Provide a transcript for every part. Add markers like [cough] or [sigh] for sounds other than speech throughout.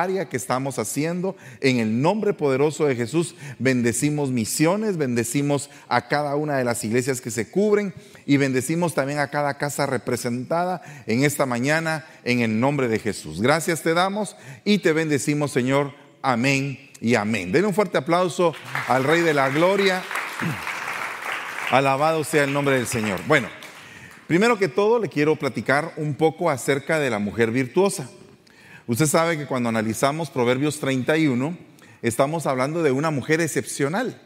que estamos haciendo. En el nombre poderoso de Jesús bendecimos misiones, bendecimos a cada una de las iglesias que se cubren y bendecimos también a cada casa representada en esta mañana en el nombre de Jesús. Gracias te damos y te bendecimos Señor. Amén y amén. Den un fuerte aplauso al Rey de la Gloria. [clears throat] Alabado sea el nombre del Señor. Bueno, primero que todo le quiero platicar un poco acerca de la mujer virtuosa. Usted sabe que cuando analizamos Proverbios 31, estamos hablando de una mujer excepcional.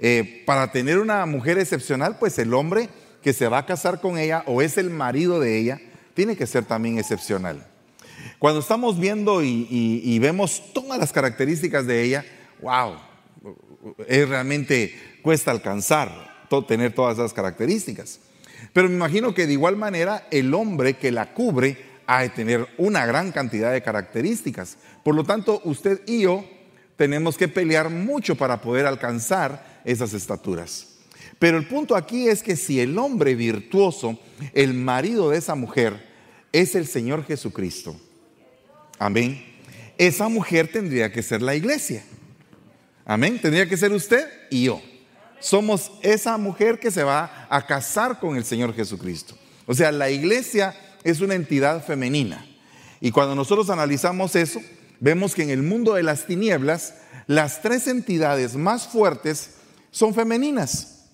Eh, para tener una mujer excepcional, pues el hombre que se va a casar con ella o es el marido de ella, tiene que ser también excepcional. Cuando estamos viendo y, vemos todas las características de ella, wow, es realmente cuesta alcanzar tener todas esas características. Pero me imagino que de igual manera el hombre que la cubre ha de tener una gran cantidad de características. Por lo tanto, usted y yo tenemos que pelear mucho para poder alcanzar esas estaturas. Pero el punto aquí es que si el hombre virtuoso, el marido de esa mujer, es el Señor Jesucristo, amén, esa mujer tendría que ser la iglesia. Amén, tendría que ser usted y yo. Somos esa mujer que se va a casar con el Señor Jesucristo. O sea, la iglesia es una entidad femenina. Y cuando nosotros analizamos eso, vemos que en el mundo de las tinieblas, las tres entidades más fuertes son femeninas.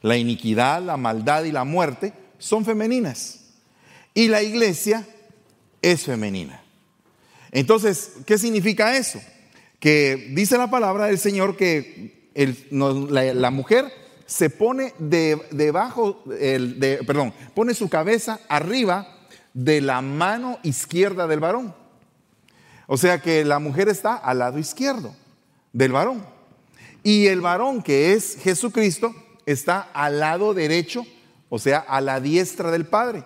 La iniquidad, la maldad y la muerte son femeninas. Y la iglesia es femenina. Entonces, ¿qué significa eso? Que dice la palabra del Señor que la, mujer se pone debajo, de, perdón, pone su cabeza arriba de la mano izquierda del varón. O sea que la mujer está al lado izquierdo del varón. Y el varón, que es Jesucristo, está al lado derecho, o sea, a la diestra del Padre.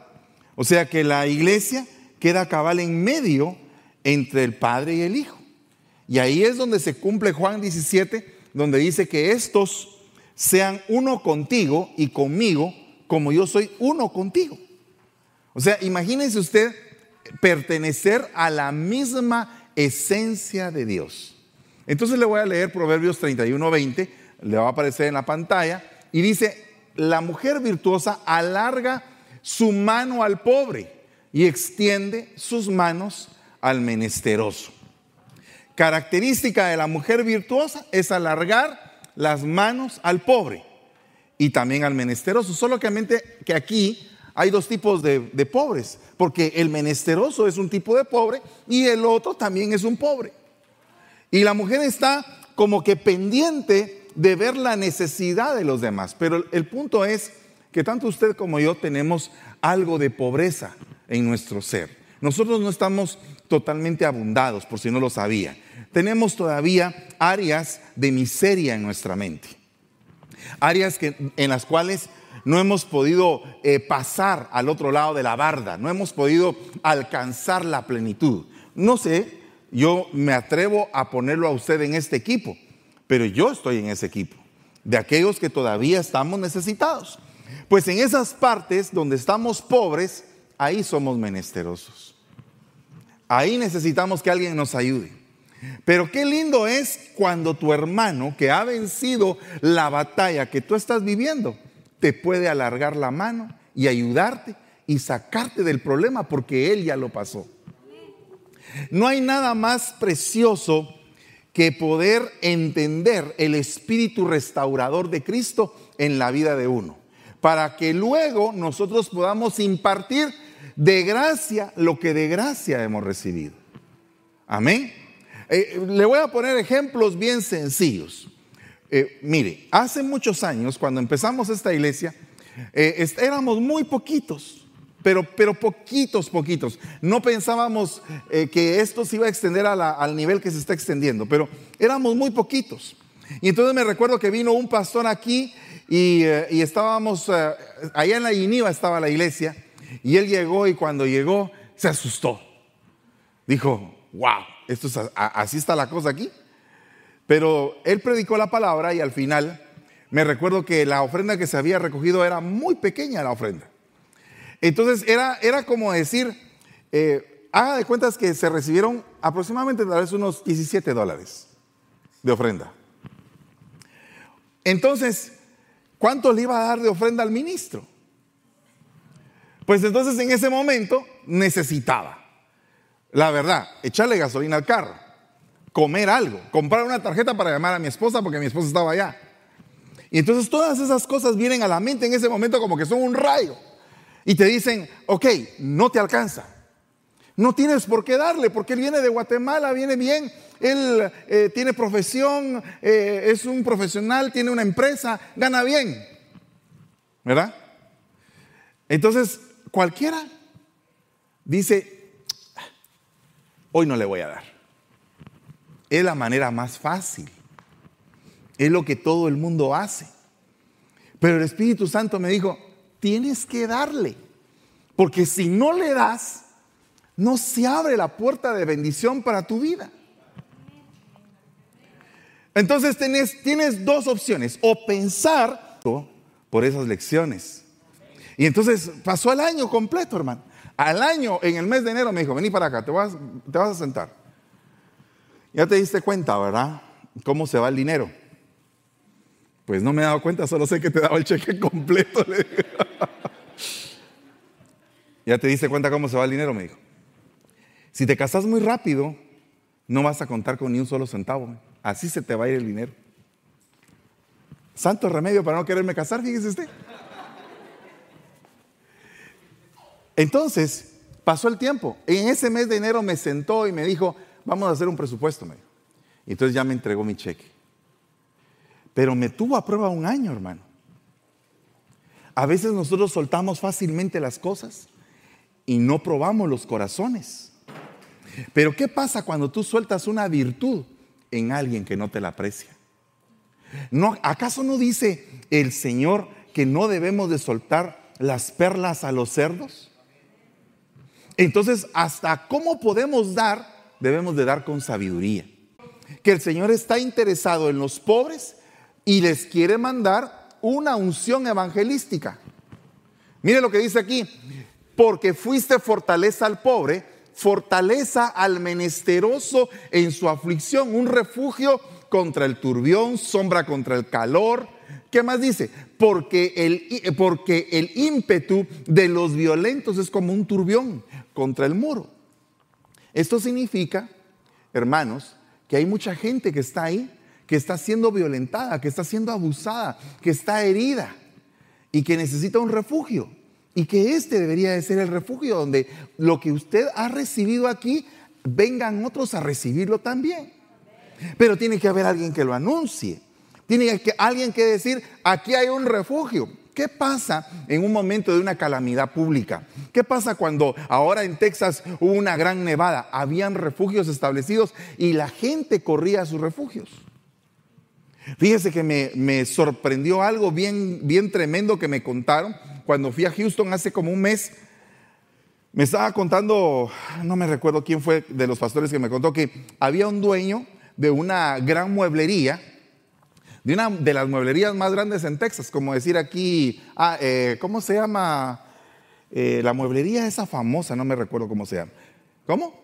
O sea que la iglesia queda cabal en medio entre el Padre y el Hijo. Y ahí es donde se cumple Juan 17, donde dice que estos sean uno contigo y conmigo, como yo soy uno contigo. O sea, imagínense usted pertenecer a la misma esencia de Dios. Entonces le voy a leer Proverbios 31, 20, le va a aparecer en la pantalla, y dice, la mujer virtuosa alarga su mano al pobre y extiende sus manos al menesteroso. Característica de la mujer virtuosa es alargar las manos al pobre y también al menesteroso. Solo que aquí hay dos tipos de, pobres, porque el menesteroso es un tipo de pobre y el otro también es un pobre. Y la mujer está como que pendiente de ver la necesidad de los demás. Pero el punto es que tanto usted como yo tenemos algo de pobreza en nuestro ser. Nosotros no estamos totalmente abundados, por si no lo sabía. Tenemos todavía áreas de miseria en nuestra mente. Áreas que, en las cuales no hemos podido eh, pasar al otro lado de la barda, no hemos podido alcanzar la plenitud. No sé, yo me atrevo a ponerlo a usted en este equipo, pero yo estoy en ese equipo, de aquellos que todavía estamos necesitados. Pues en esas partes donde estamos pobres, ahí somos menesterosos. Ahí necesitamos que alguien nos ayude. Pero qué lindo es cuando tu hermano que ha vencido la batalla que tú estás viviendo, te puede alargar la mano y ayudarte y sacarte del problema porque Él ya lo pasó. No hay nada más precioso que poder entender el espíritu restaurador de Cristo en la vida de uno, para que luego nosotros podamos impartir de gracia lo que de gracia hemos recibido. Amén. Eh, le voy a poner ejemplos bien sencillos. Eh, mire, hace muchos años, cuando empezamos esta iglesia, eh, éramos muy poquitos, pero, pero poquitos, poquitos. No pensábamos eh, que esto se iba a extender al nivel que se está extendiendo, pero éramos muy poquitos. Y entonces me recuerdo que vino un pastor aquí y, estábamos, allá en la Iniva estaba la iglesia, y él llegó y cuando llegó se asustó. Dijo, wow, esto es, así está la cosa aquí. Pero él predicó la palabra y al final me recuerdo que la ofrenda que se había recogido era muy pequeña la ofrenda. Entonces era, era como decir, eh, haga de cuentas que se recibieron aproximadamente tal vez unos 17 dólares de ofrenda. Entonces, ¿cuánto le iba a dar de ofrenda al ministro? Pues entonces en ese momento necesitaba, la verdad, echarle gasolina al carro, comer algo, comprar una tarjeta para llamar a mi esposa porque mi esposa estaba allá. Y entonces todas esas cosas vienen a la mente en ese momento como que son un rayo. Y te dicen, ok, no te alcanza. No tienes por qué darle, porque él viene de Guatemala, viene bien, él eh, tiene profesión, eh, es un profesional, tiene una empresa, gana bien. ¿Verdad? Entonces, cualquiera dice, hoy no le voy a dar. Es la manera más fácil. Es lo que todo el mundo hace. Pero el Espíritu Santo me dijo, tienes que darle. Porque si no le das, no se abre la puerta de bendición para tu vida. Entonces tienes, dos opciones, o pensar por esas lecciones. Y entonces pasó el año completo, hermano. Al año, en el mes de enero, me dijo, vení para acá, te vas, te vas a sentar. Ya te diste cuenta, ¿verdad? ¿Cómo se va el dinero? Pues no me he dado cuenta, solo sé que te daba el cheque [laughs] completo. [laughs] ya te diste cuenta cómo se va el dinero, me dijo. Si te casas muy rápido, no vas a contar con ni un solo centavo. Así se te va a ir el dinero. Santo remedio para no quererme casar, fíjese usted. Entonces, pasó el tiempo. En ese mes de enero me sentó y me dijo, vamos a hacer un presupuesto. Me Y entonces ya me entregó mi cheque. Pero me tuvo a prueba un año, hermano. A veces nosotros soltamos fácilmente las cosas y no probamos los corazones. Pero ¿qué pasa cuando tú sueltas una virtud en alguien que no te la aprecia? ¿No, ¿Acaso no dice el Señor que no debemos de soltar las perlas a los cerdos? Entonces, hasta cómo podemos dar, debemos de dar con sabiduría. Que el Señor está interesado en los pobres y les quiere mandar una unción evangelística. Mire lo que dice aquí, porque fuiste fortaleza al pobre, fortaleza al menesteroso en su aflicción, un refugio contra el turbión, sombra contra el calor. ¿Qué más dice? Porque el, porque el ímpetu de los violentos es como un turbión contra el muro. Esto significa, hermanos, que hay mucha gente que está ahí que está siendo violentada, que está siendo abusada, que está herida y que necesita un refugio. Y que este debería de ser el refugio donde lo que usted ha recibido aquí, vengan otros a recibirlo también. Pero tiene que haber alguien que lo anuncie. Tiene que alguien que decir, aquí hay un refugio. ¿Qué pasa en un momento de una calamidad pública? ¿Qué pasa cuando ahora en Texas hubo una gran nevada? Habían refugios establecidos y la gente corría a sus refugios. Fíjese que me, sorprendió algo bien, bien tremendo que me contaron cuando fui a Houston hace como un mes. Me estaba contando, no me recuerdo quién fue de los pastores que me contó que había un dueño de una gran mueblería, de una de las mueblerías más grandes en Texas, como decir aquí, ah, eh, ¿cómo se llama? Eh, la mueblería esa famosa, no me recuerdo cómo se llama. ¿Cómo?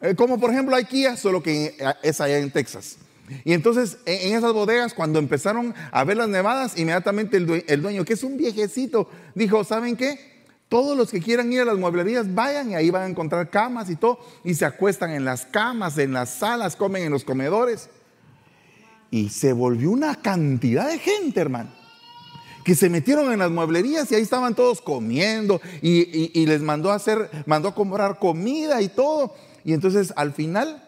Eh, como por ejemplo IKEA, solo que es allá en Texas. Y entonces en esas bodegas, cuando empezaron a ver las nevadas, inmediatamente el dueño, que es un viejecito, dijo, ¿saben qué? Todos los que quieran ir a las mueblerías, vayan y ahí van a encontrar camas y todo. Y se acuestan en las camas, en las salas, comen en los comedores. Y se volvió una cantidad de gente, hermano, que se metieron en las mueblerías y ahí estaban todos comiendo y, les mandó a hacer, mandó a comprar comida y todo. Y entonces al final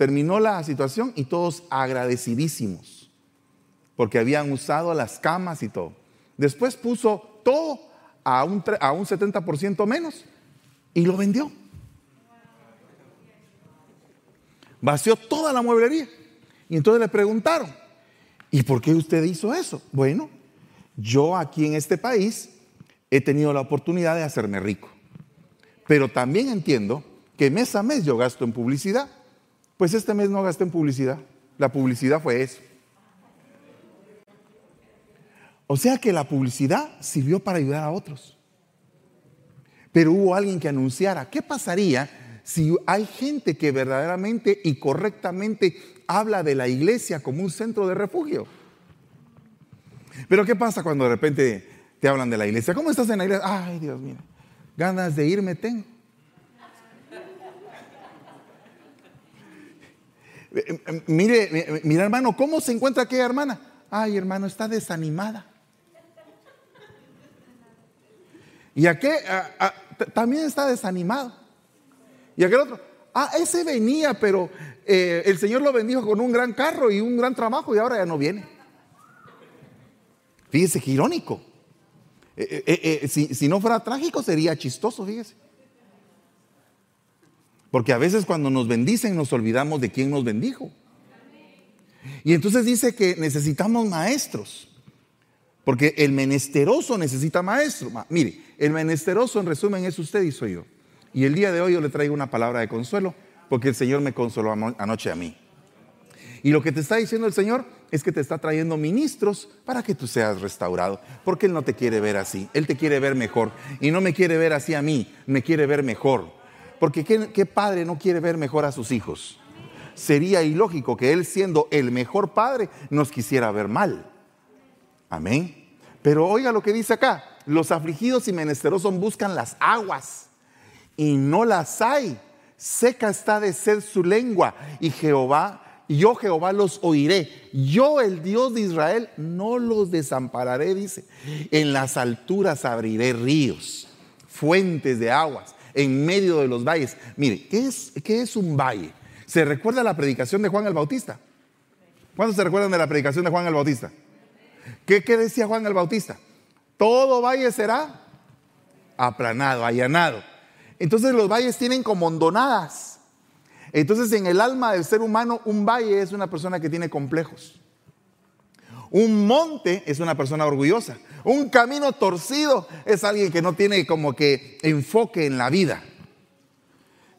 Terminó la situación y todos agradecidísimos, porque habían usado las camas y todo. Después puso todo a un, a un 70% menos y lo vendió. Vació toda la mueblería. Y entonces le preguntaron, ¿y por qué usted hizo eso? Bueno, yo aquí en este país he tenido la oportunidad de hacerme rico. Pero también entiendo que mes a mes yo gasto en publicidad. Pues este mes no gasté en publicidad. La publicidad fue eso. O sea que la publicidad sirvió para ayudar a otros. Pero hubo alguien que anunciara, ¿qué pasaría si hay gente que verdaderamente y correctamente habla de la iglesia como un centro de refugio. Pero ¿qué pasa cuando de repente te hablan de la iglesia? ¿Cómo estás en la iglesia? Ay, Dios mío, ganas de irme tengo. Eh, eh, mire, mire hermano, ¿cómo se encuentra aquella hermana? Ay, hermano, está desanimada. Y aquel también está desanimado. Y aquel otro, ah, ese venía, pero eh, el Señor lo bendijo con un gran carro y un gran trabajo y ahora ya no viene. Fíjese que irónico. si, si no fuera trágico sería chistoso, fíjese. Porque a veces cuando nos bendicen nos olvidamos de quién nos bendijo. Y entonces dice que necesitamos maestros. Porque el menesteroso necesita maestro. Mire, el menesteroso en resumen es usted y soy yo. Y el día de hoy yo le traigo una palabra de consuelo porque el Señor me consoló anoche a mí. Y lo que te está diciendo el Señor es que te está trayendo ministros para que tú seas restaurado. Porque Él no te quiere ver así. Él te quiere ver mejor. Y no me quiere ver así a mí. Me quiere ver mejor. Porque ¿qué, padre no quiere ver mejor a sus hijos? Sería ilógico que Él siendo el mejor padre nos quisiera ver mal. Amén. Pero oiga lo que dice acá. Los afligidos y menesterosos buscan las aguas y no las hay. Seca está de sed su lengua y Jehová, yo Jehová los oiré. Yo el Dios de Israel no los desampararé, dice. En las alturas abriré ríos, fuentes de aguas en medio de los valles. Mire, ¿qué es, qué es un valle? ¿Se recuerda la predicación de Juan el Bautista? ¿Cuántos se recuerdan de la predicación de Juan el Bautista? ¿Qué, qué decía Juan el Bautista? Todo valle será aplanado, allanado. Entonces los valles tienen como hondonadas. Entonces en el alma del ser humano un valle es una persona que tiene complejos. Un monte es una persona orgullosa. Un camino torcido es alguien que no tiene como que enfoque en la vida.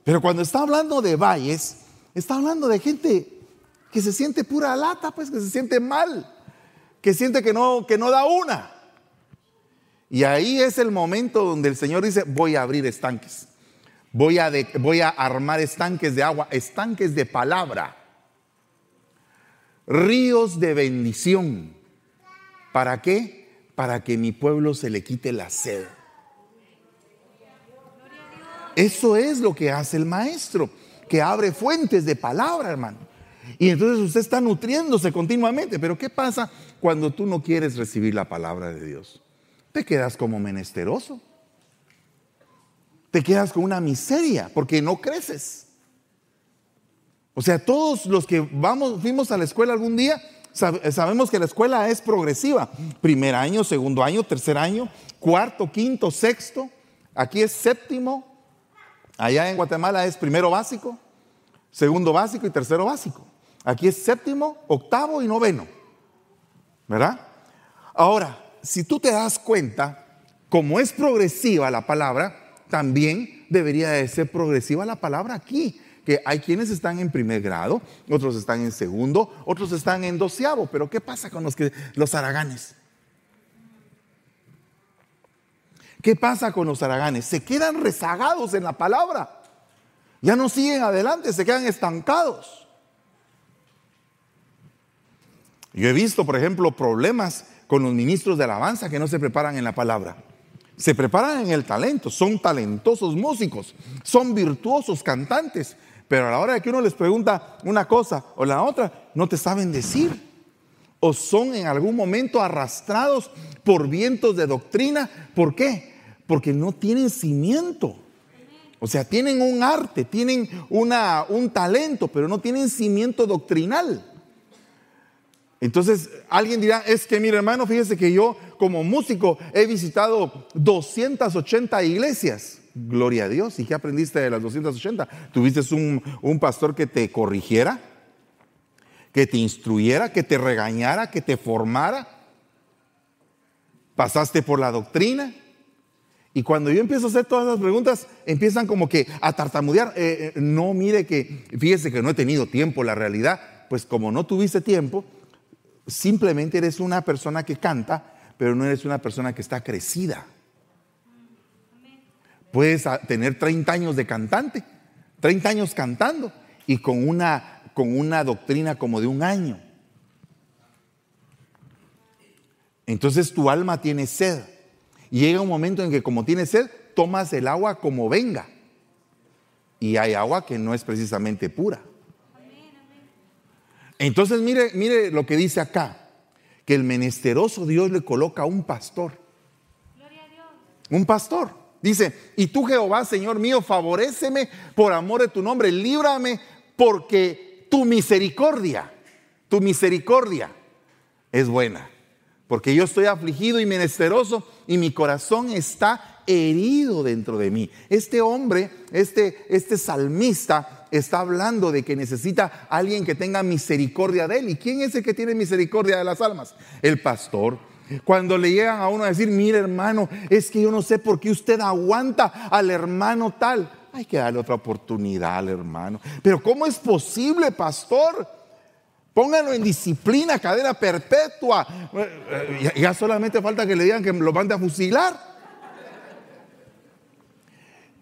Pero cuando está hablando de valles, está hablando de gente que se siente pura lata, pues que se siente mal, que siente que no, que no da una. Y ahí es el momento donde el Señor dice, voy a abrir estanques, voy a, armar estanques de agua, estanques de palabra ríos de bendición. ¿Para qué? Para que mi pueblo se le quite la sed. Eso es lo que hace el maestro, que abre fuentes de palabra, hermano. Y entonces usted está nutriéndose continuamente. Pero ¿qué pasa cuando tú no quieres recibir la palabra de Dios? Te quedas como menesteroso. Te quedas con una miseria porque no creces. O sea, todos los que vamos, fuimos a la escuela algún día, sabemos que la escuela es progresiva. Primer año, segundo año, tercer año, cuarto, quinto, sexto. Aquí es séptimo. Allá en Guatemala es primero básico, segundo básico y tercero básico. Aquí es séptimo, octavo y noveno. ¿Verdad? Ahora, si tú te das cuenta, como es progresiva la palabra, también debería de ser progresiva la palabra aquí que hay quienes están en primer grado, otros están en segundo, otros están en doceavo. Pero ¿qué pasa con los, que, los araganes? ¿Qué pasa con los araganes? Se quedan rezagados en la palabra. Ya no siguen adelante, se quedan estancados. Yo he visto, por ejemplo, problemas con los ministros de alabanza que no se preparan en la palabra. Se preparan en el talento, son talentosos músicos, son virtuosos cantantes, pero a la hora de que uno les pregunta una cosa o la otra, no te saben decir. O son en algún momento arrastrados por vientos de doctrina. ¿Por qué? Porque no tienen cimiento. O sea, tienen un arte, tienen una, un talento, pero no tienen cimiento doctrinal. Entonces, alguien dirá, es que mi hermano, fíjese que yo como músico he visitado 280 iglesias. Gloria a Dios. ¿Y qué aprendiste de las 280? ¿Tuviste un, un pastor que te corrigiera? ¿Que te instruyera? ¿Que te regañara? ¿Que te formara? ¿Pasaste por la doctrina? Y cuando yo empiezo a hacer todas las preguntas, empiezan como que a tartamudear. Eh, eh, no, mire que, fíjese que no he tenido tiempo, la realidad. Pues como no tuviste tiempo, simplemente eres una persona que canta, pero no eres una persona que está crecida. Puedes tener 30 años de cantante, 30 años cantando y con una, con una doctrina como de un año. Entonces tu alma tiene sed. Y llega un momento en que como tiene sed, tomas el agua como venga. Y hay agua que no es precisamente pura. Entonces mire, mire lo que dice acá, que el menesteroso Dios le coloca a un pastor. Un pastor. Dice, y tú Jehová, Señor mío, favoréceme por amor de tu nombre, líbrame porque tu misericordia, tu misericordia es buena. Porque yo estoy afligido y menesteroso y mi corazón está herido dentro de mí. Este hombre, este, este salmista, está hablando de que necesita alguien que tenga misericordia de él. ¿Y quién es el que tiene misericordia de las almas? El pastor. Cuando le llegan a uno a decir, mire hermano, es que yo no sé por qué usted aguanta al hermano tal. Hay que darle otra oportunidad al hermano. Pero ¿cómo es posible, pastor? Pónganlo en disciplina, cadena perpetua. Ya, ya solamente falta que le digan que lo mande a fusilar.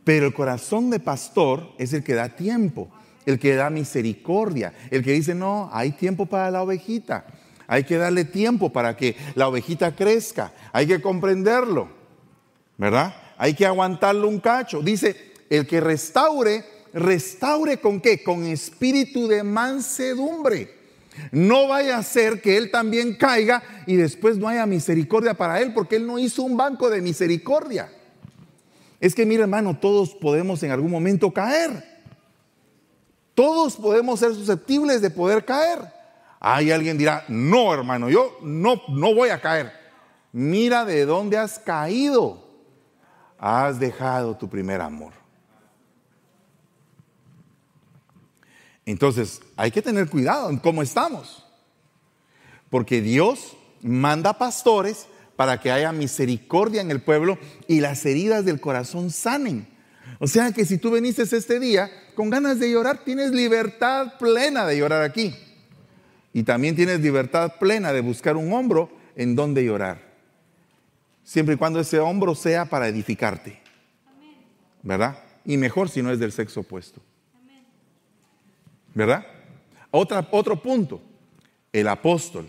Pero el corazón de pastor es el que da tiempo, el que da misericordia, el que dice, no, hay tiempo para la ovejita. Hay que darle tiempo para que la ovejita crezca. Hay que comprenderlo. ¿Verdad? Hay que aguantarlo un cacho. Dice, el que restaure, restaure con qué? Con espíritu de mansedumbre. No vaya a ser que él también caiga y después no haya misericordia para él, porque él no hizo un banco de misericordia. Es que, mira hermano, todos podemos en algún momento caer. Todos podemos ser susceptibles de poder caer. Hay alguien dirá, no hermano, yo no, no voy a caer. Mira de dónde has caído. Has dejado tu primer amor. Entonces, hay que tener cuidado en cómo estamos. Porque Dios manda pastores para que haya misericordia en el pueblo y las heridas del corazón sanen. O sea que si tú veniste este día con ganas de llorar, tienes libertad plena de llorar aquí. Y también tienes libertad plena de buscar un hombro en donde llorar. Siempre y cuando ese hombro sea para edificarte. ¿Verdad? Y mejor si no es del sexo opuesto. ¿Verdad? Otro punto, el apóstol.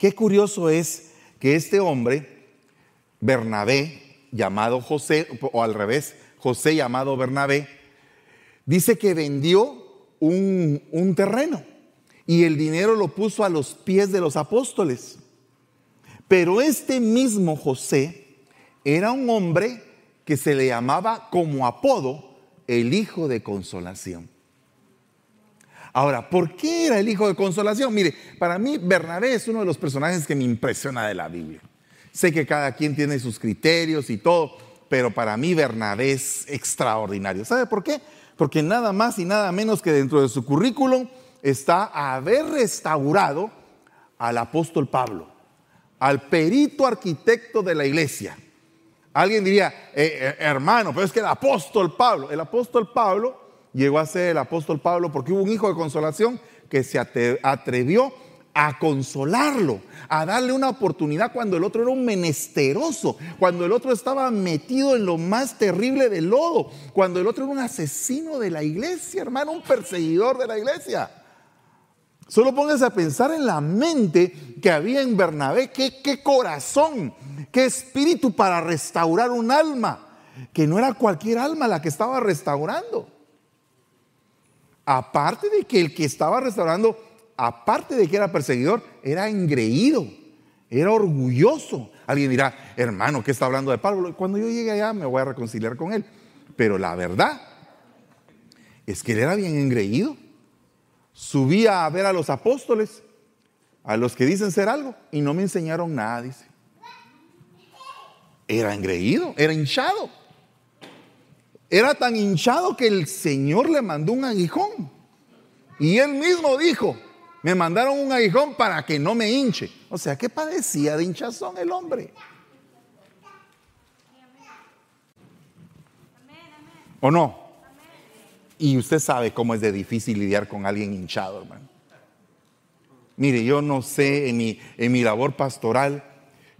Qué curioso es que este hombre, Bernabé, llamado José, o al revés, José llamado Bernabé, dice que vendió un, un terreno y el dinero lo puso a los pies de los apóstoles. Pero este mismo José era un hombre que se le llamaba como apodo el hijo de consolación. Ahora, ¿por qué era el hijo de consolación? Mire, para mí Bernabé es uno de los personajes que me impresiona de la Biblia. Sé que cada quien tiene sus criterios y todo, pero para mí Bernabé es extraordinario. ¿Sabe por qué? Porque nada más y nada menos que dentro de su currículum está haber restaurado al apóstol Pablo, al perito arquitecto de la iglesia. Alguien diría, eh, eh, hermano, pero es que el apóstol Pablo, el apóstol Pablo llegó a ser el apóstol Pablo porque hubo un hijo de consolación que se atrevió a consolarlo, a darle una oportunidad cuando el otro era un menesteroso, cuando el otro estaba metido en lo más terrible del lodo, cuando el otro era un asesino de la iglesia, hermano, un perseguidor de la iglesia. Solo póngase a pensar en la mente que había en Bernabé, qué, qué corazón, qué espíritu para restaurar un alma, que no era cualquier alma la que estaba restaurando. Aparte de que el que estaba restaurando, aparte de que era perseguidor, era engreído, era orgulloso. Alguien dirá, hermano, ¿qué está hablando de Pablo? Cuando yo llegue allá me voy a reconciliar con él. Pero la verdad es que él era bien engreído subía a ver a los apóstoles, a los que dicen ser algo, y no me enseñaron nada, dice. Era engreído, era hinchado. Era tan hinchado que el Señor le mandó un aguijón. Y él mismo dijo, me mandaron un aguijón para que no me hinche. O sea, ¿qué padecía de hinchazón el hombre? ¿O no? Y usted sabe cómo es de difícil lidiar con alguien hinchado, hermano. Mire, yo no sé en mi, en mi labor pastoral,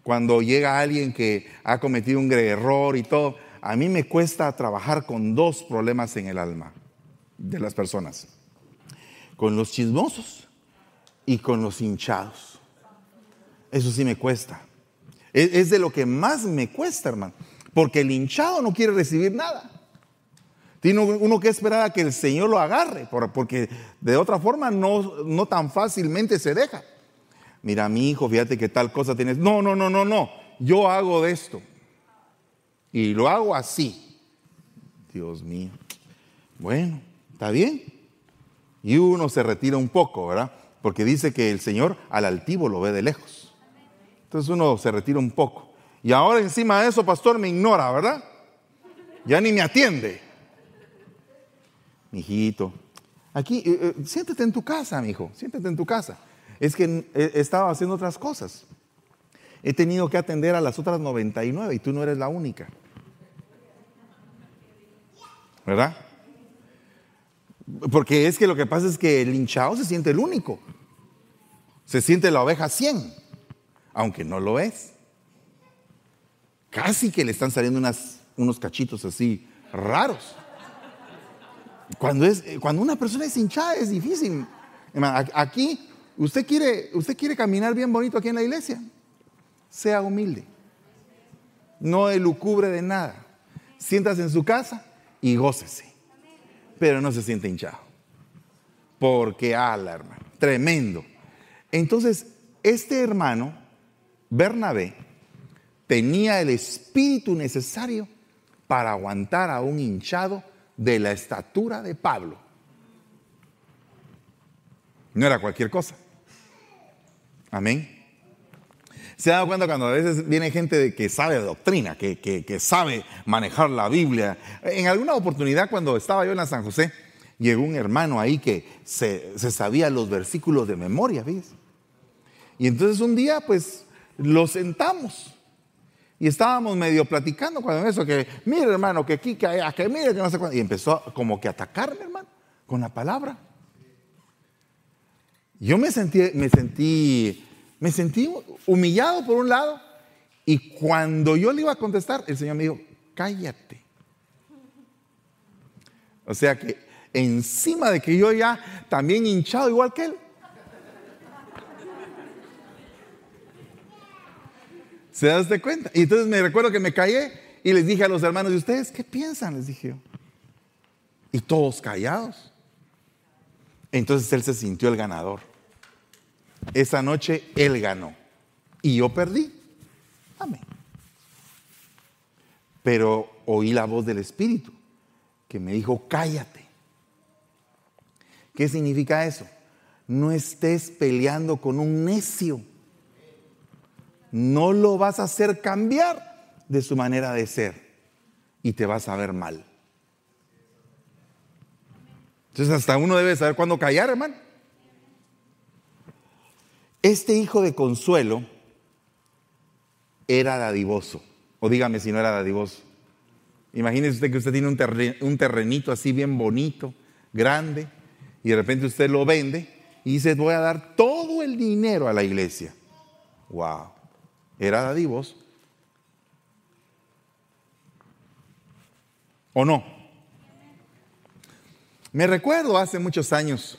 cuando llega alguien que ha cometido un error y todo, a mí me cuesta trabajar con dos problemas en el alma de las personas. Con los chismosos y con los hinchados. Eso sí me cuesta. Es, de lo que más me cuesta, hermano. Porque el hinchado no quiere recibir nada. Tiene uno que esperar a que el Señor lo agarre, porque de otra forma no, no tan fácilmente se deja. Mira, mi hijo, fíjate que tal cosa tienes. No, no, no, no, no. Yo hago de esto. Y lo hago así. Dios mío. Bueno, está bien. Y uno se retira un poco, ¿verdad? Porque dice que el Señor al altivo lo ve de lejos. Entonces uno se retira un poco. Y ahora encima de eso, pastor, me ignora, ¿verdad? Ya ni me atiende. Mijito, aquí, eh, eh, siéntete en tu casa, mi hijo, siéntete en tu casa. Es que he estado haciendo otras cosas. He tenido que atender a las otras 99 y tú no eres la única. ¿Verdad? Porque es que lo que pasa es que el hinchado se siente el único. Se siente la oveja 100, aunque no lo es. Casi que le están saliendo unos cachitos así raros. Cuando, es, cuando una persona es hinchada es difícil. Aquí, usted quiere, usted quiere caminar bien bonito aquí en la iglesia. Sea humilde. No elucubre de nada. Siéntase en su casa y gócese. Pero no se siente hinchado. Porque ala, hermano. Tremendo. Entonces, este hermano, Bernabé, tenía el espíritu necesario para aguantar a un hinchado de la estatura de Pablo. No era cualquier cosa. Amén. Se ha dado cuenta cuando a veces viene gente que sabe doctrina, que, sabe manejar la Biblia. En alguna oportunidad cuando estaba yo en la San José, llegó un hermano ahí que se, sabía los versículos de memoria, ¿ves? Y entonces un día pues lo sentamos y estábamos medio platicando cuando eso, que mire hermano, que aquí, que allá, que mire, que no sé cuándo. Y empezó como que a atacarme, hermano, con la palabra. Yo me sentí, me sentí me sentí humillado por un lado y cuando yo le iba a contestar, el Señor me dijo, cállate. O sea que encima de que yo ya también hinchado igual que él. ¿Se da usted cuenta? Y entonces me recuerdo que me callé y les dije a los hermanos, ¿y ustedes qué piensan? Les dije yo. Y todos callados. Entonces él se sintió el ganador. Esa noche él ganó y yo perdí. Amén. Pero oí la voz del Espíritu que me dijo, cállate. ¿Qué significa eso? No estés peleando con un necio. No lo vas a hacer cambiar de su manera de ser y te vas a ver mal. Entonces hasta uno debe saber cuándo callar, hermano. Este hijo de Consuelo era dadivoso. O dígame si no era dadivoso. Imagínese usted que usted tiene un, terrenito así bien bonito, grande, y de repente usted lo vende y dice, voy a dar todo el dinero a la iglesia. Wow, era dadivoso. ¿O no? Me recuerdo hace muchos años,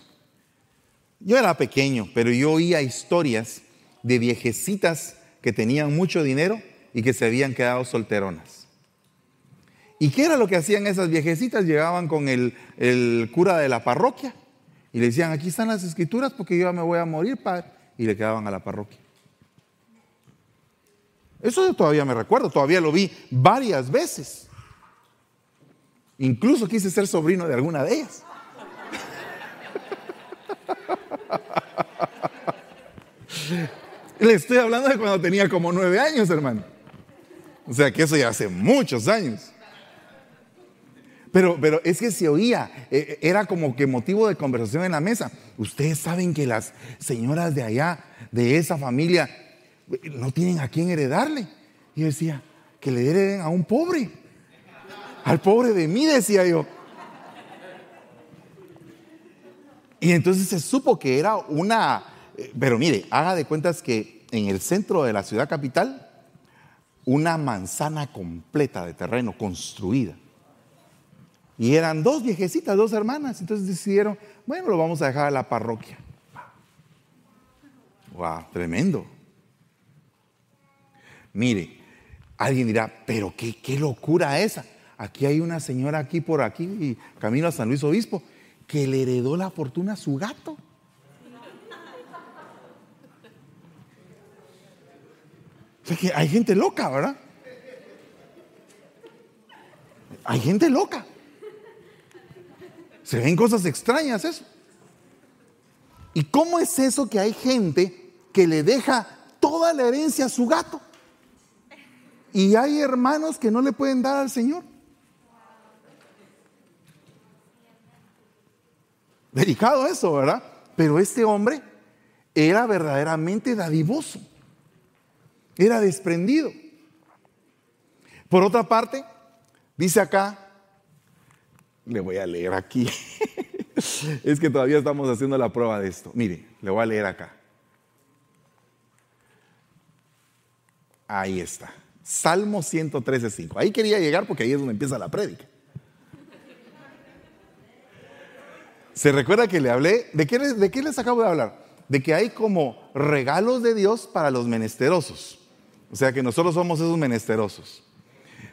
yo era pequeño, pero yo oía historias de viejecitas que tenían mucho dinero y que se habían quedado solteronas. ¿Y qué era lo que hacían esas viejecitas? Llegaban con el, cura de la parroquia y le decían, aquí están las escrituras porque yo ya me voy a morir, padre. Y le quedaban a la parroquia. Eso yo todavía me recuerdo, todavía lo vi varias veces. Incluso quise ser sobrino de alguna de ellas. [laughs] Le estoy hablando de cuando tenía como nueve años, hermano. O sea que eso ya hace muchos años. Pero, pero es que se oía, eh, era como que motivo de conversación en la mesa. Ustedes saben que las señoras de allá, de esa familia, no tienen a quién heredarle. Y yo decía, que le hereden a un pobre. Al pobre de mí, decía yo. Y entonces se supo que era una, eh, pero mire, haga de cuentas que en el centro de la ciudad capital una manzana completa de terreno construida. Y eran dos viejecitas, dos hermanas. Entonces decidieron, bueno, lo vamos a dejar a la parroquia. Wow, tremendo. Mire, alguien dirá, pero qué, qué locura esa. Aquí hay una señora aquí por aquí, camino a San Luis Obispo, que le heredó la fortuna a su gato. O sea que hay gente loca, ¿verdad? Hay gente loca. Se ven cosas extrañas eso. ¿Y cómo es eso que hay gente que le deja toda la herencia a su gato? Y hay hermanos que no le pueden dar al Señor. Delicado eso, ¿verdad? Pero este hombre era verdaderamente dadivoso. Era desprendido. Por otra parte, dice acá, le voy a leer aquí. [laughs] es que todavía estamos haciendo la prueba de esto. Mire, le voy a leer acá. Ahí está. Salmo 113.5. Ahí quería llegar porque ahí es donde empieza la prédica. ¿Se recuerda que le hablé? ¿De qué, ¿De qué les acabo de hablar? De que hay como regalos de Dios para los menesterosos. O sea que nosotros somos esos menesterosos.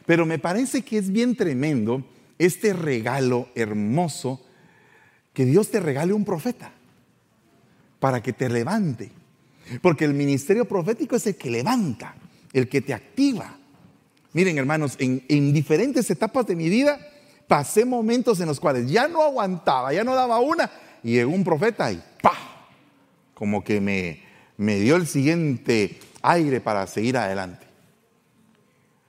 Pero me parece que es bien tremendo este regalo hermoso que Dios te regale un profeta para que te levante. Porque el ministerio profético es el que levanta, el que te activa. Miren hermanos, en, en diferentes etapas de mi vida pasé momentos en los cuales ya no aguantaba, ya no daba una, y llegó un profeta y ¡pa! Como que me, me dio el siguiente aire para seguir adelante.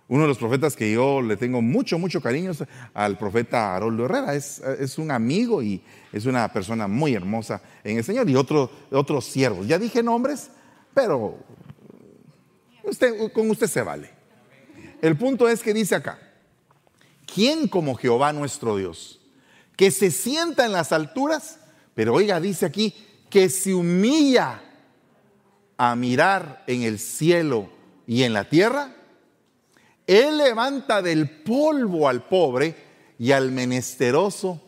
Uno de los profetas que yo le tengo mucho, mucho cariño es al profeta Haroldo Herrera. Es, es, un amigo y es una persona muy hermosa en el Señor. Y otro, otros siervos. Ya dije nombres, pero usted, con usted se vale. El punto es que dice acá, ¿quién como Jehová nuestro Dios? Que se sienta en las alturas, pero oiga, dice aquí, que se humilla a mirar en el cielo y en la tierra, Él levanta del polvo al pobre y al menesteroso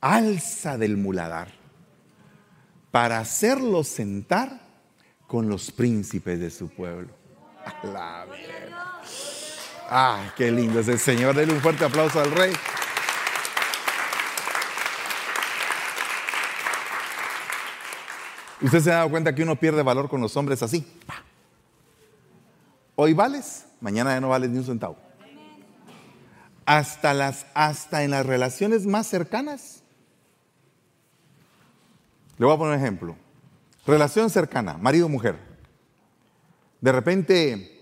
alza del muladar para hacerlo sentar con los príncipes de su pueblo. [laughs] Ah, qué lindo es el Señor. Denle un fuerte aplauso al Rey. Usted se ha dado cuenta que uno pierde valor con los hombres así. Hoy vales, mañana ya no vales ni un centavo. Hasta, las, hasta en las relaciones más cercanas. Le voy a poner un ejemplo. Relación cercana, marido-mujer. De repente,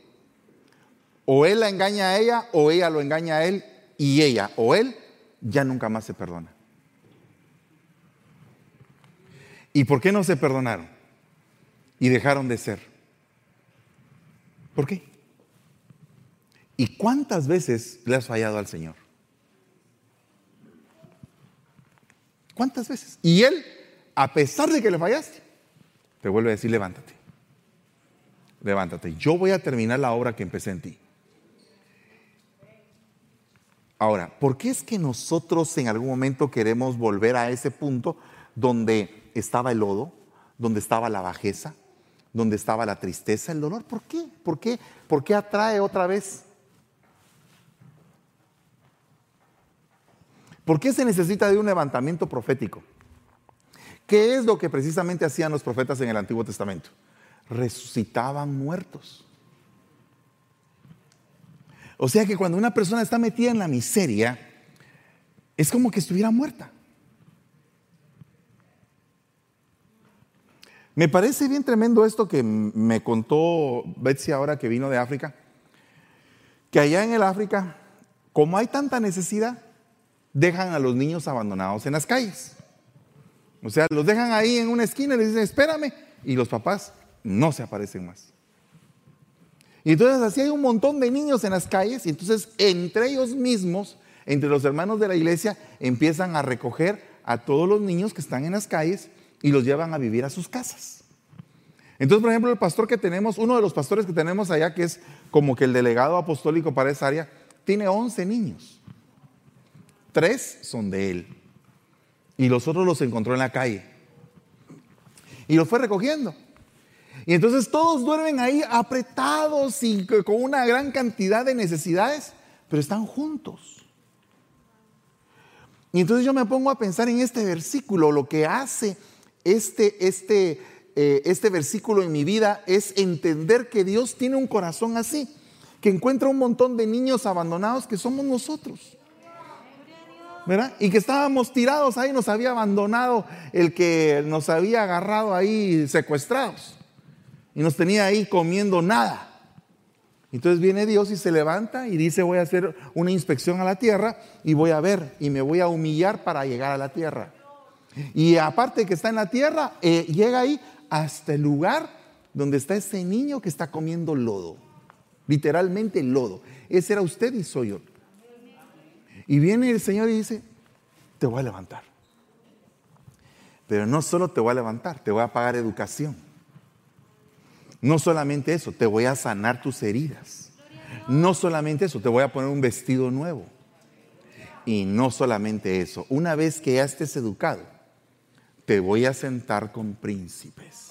o él la engaña a ella, o ella lo engaña a él, y ella o él ya nunca más se perdona. ¿Y por qué no se perdonaron? Y dejaron de ser. ¿Por qué? ¿Y cuántas veces le has fallado al Señor? ¿Cuántas veces? Y Él, a pesar de que le fallaste, te vuelve a decir, levántate. Levántate. Yo voy a terminar la obra que empecé en ti. Ahora, ¿por qué es que nosotros en algún momento queremos volver a ese punto donde estaba el lodo, donde estaba la bajeza, donde estaba la tristeza, el dolor. ¿Por qué? ¿Por qué? ¿Por qué atrae otra vez? ¿Por qué se necesita de un levantamiento profético? ¿Qué es lo que precisamente hacían los profetas en el Antiguo Testamento? Resucitaban muertos. O sea que cuando una persona está metida en la miseria, es como que estuviera muerta. Me parece bien tremendo esto que me contó Betsy ahora que vino de África, que allá en el África, como hay tanta necesidad, dejan a los niños abandonados en las calles. O sea, los dejan ahí en una esquina y les dicen, espérame, y los papás no se aparecen más. Y entonces así hay un montón de niños en las calles y entonces entre ellos mismos, entre los hermanos de la iglesia, empiezan a recoger a todos los niños que están en las calles y los llevan a vivir a sus casas. Entonces, por ejemplo, el pastor que tenemos, uno de los pastores que tenemos allá, que es como que el delegado apostólico para esa área, tiene 11 niños. Tres son de él. Y los otros los encontró en la calle. Y los fue recogiendo. Y entonces todos duermen ahí apretados y con una gran cantidad de necesidades, pero están juntos. Y entonces yo me pongo a pensar en este versículo, lo que hace este, este, eh, este versículo en mi vida es entender que Dios tiene un corazón así, que encuentra un montón de niños abandonados que somos nosotros. ¿verdad? Y que estábamos tirados ahí, nos había abandonado el que nos había agarrado ahí secuestrados y nos tenía ahí comiendo nada. Entonces viene Dios y se llega y dice, voy a hacer una inspección a la tierra y voy a ver y me voy a humillar para llegar a la tierra. Y aparte que está en la tierra, eh, llega ahí hasta el lugar donde está ese niño que está comiendo lodo. Literalmente lodo. Ese era usted y soy yo. Y viene el Señor y dice, te voy a levantar. Pero no solo te voy a levantar, te voy a pagar educación. No solamente eso, te voy a sanar tus heridas. No solamente eso, te voy a poner un vestido nuevo. Y no solamente eso, una vez que ya estés educado, te voy a sentar con príncipes.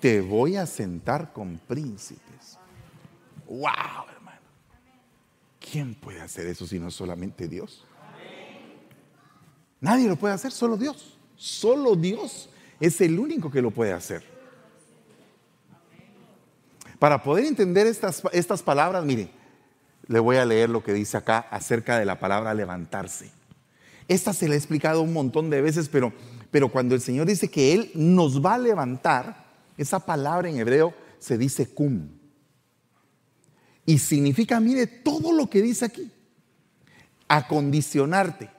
Te voy a sentar con príncipes. ¡Wow, hermano! ¿Quién puede hacer eso si no solamente Dios? Nadie lo puede hacer, solo Dios. Solo Dios es el único que lo puede hacer. Para poder entender estas, estas palabras, mire, le voy a leer lo que dice acá acerca de la palabra levantarse. Esta se le ha explicado un montón de veces, pero, pero cuando el Señor dice que Él nos va a levantar, esa palabra en hebreo se dice cum. Y significa, mire, todo lo que dice aquí. Acondicionarte.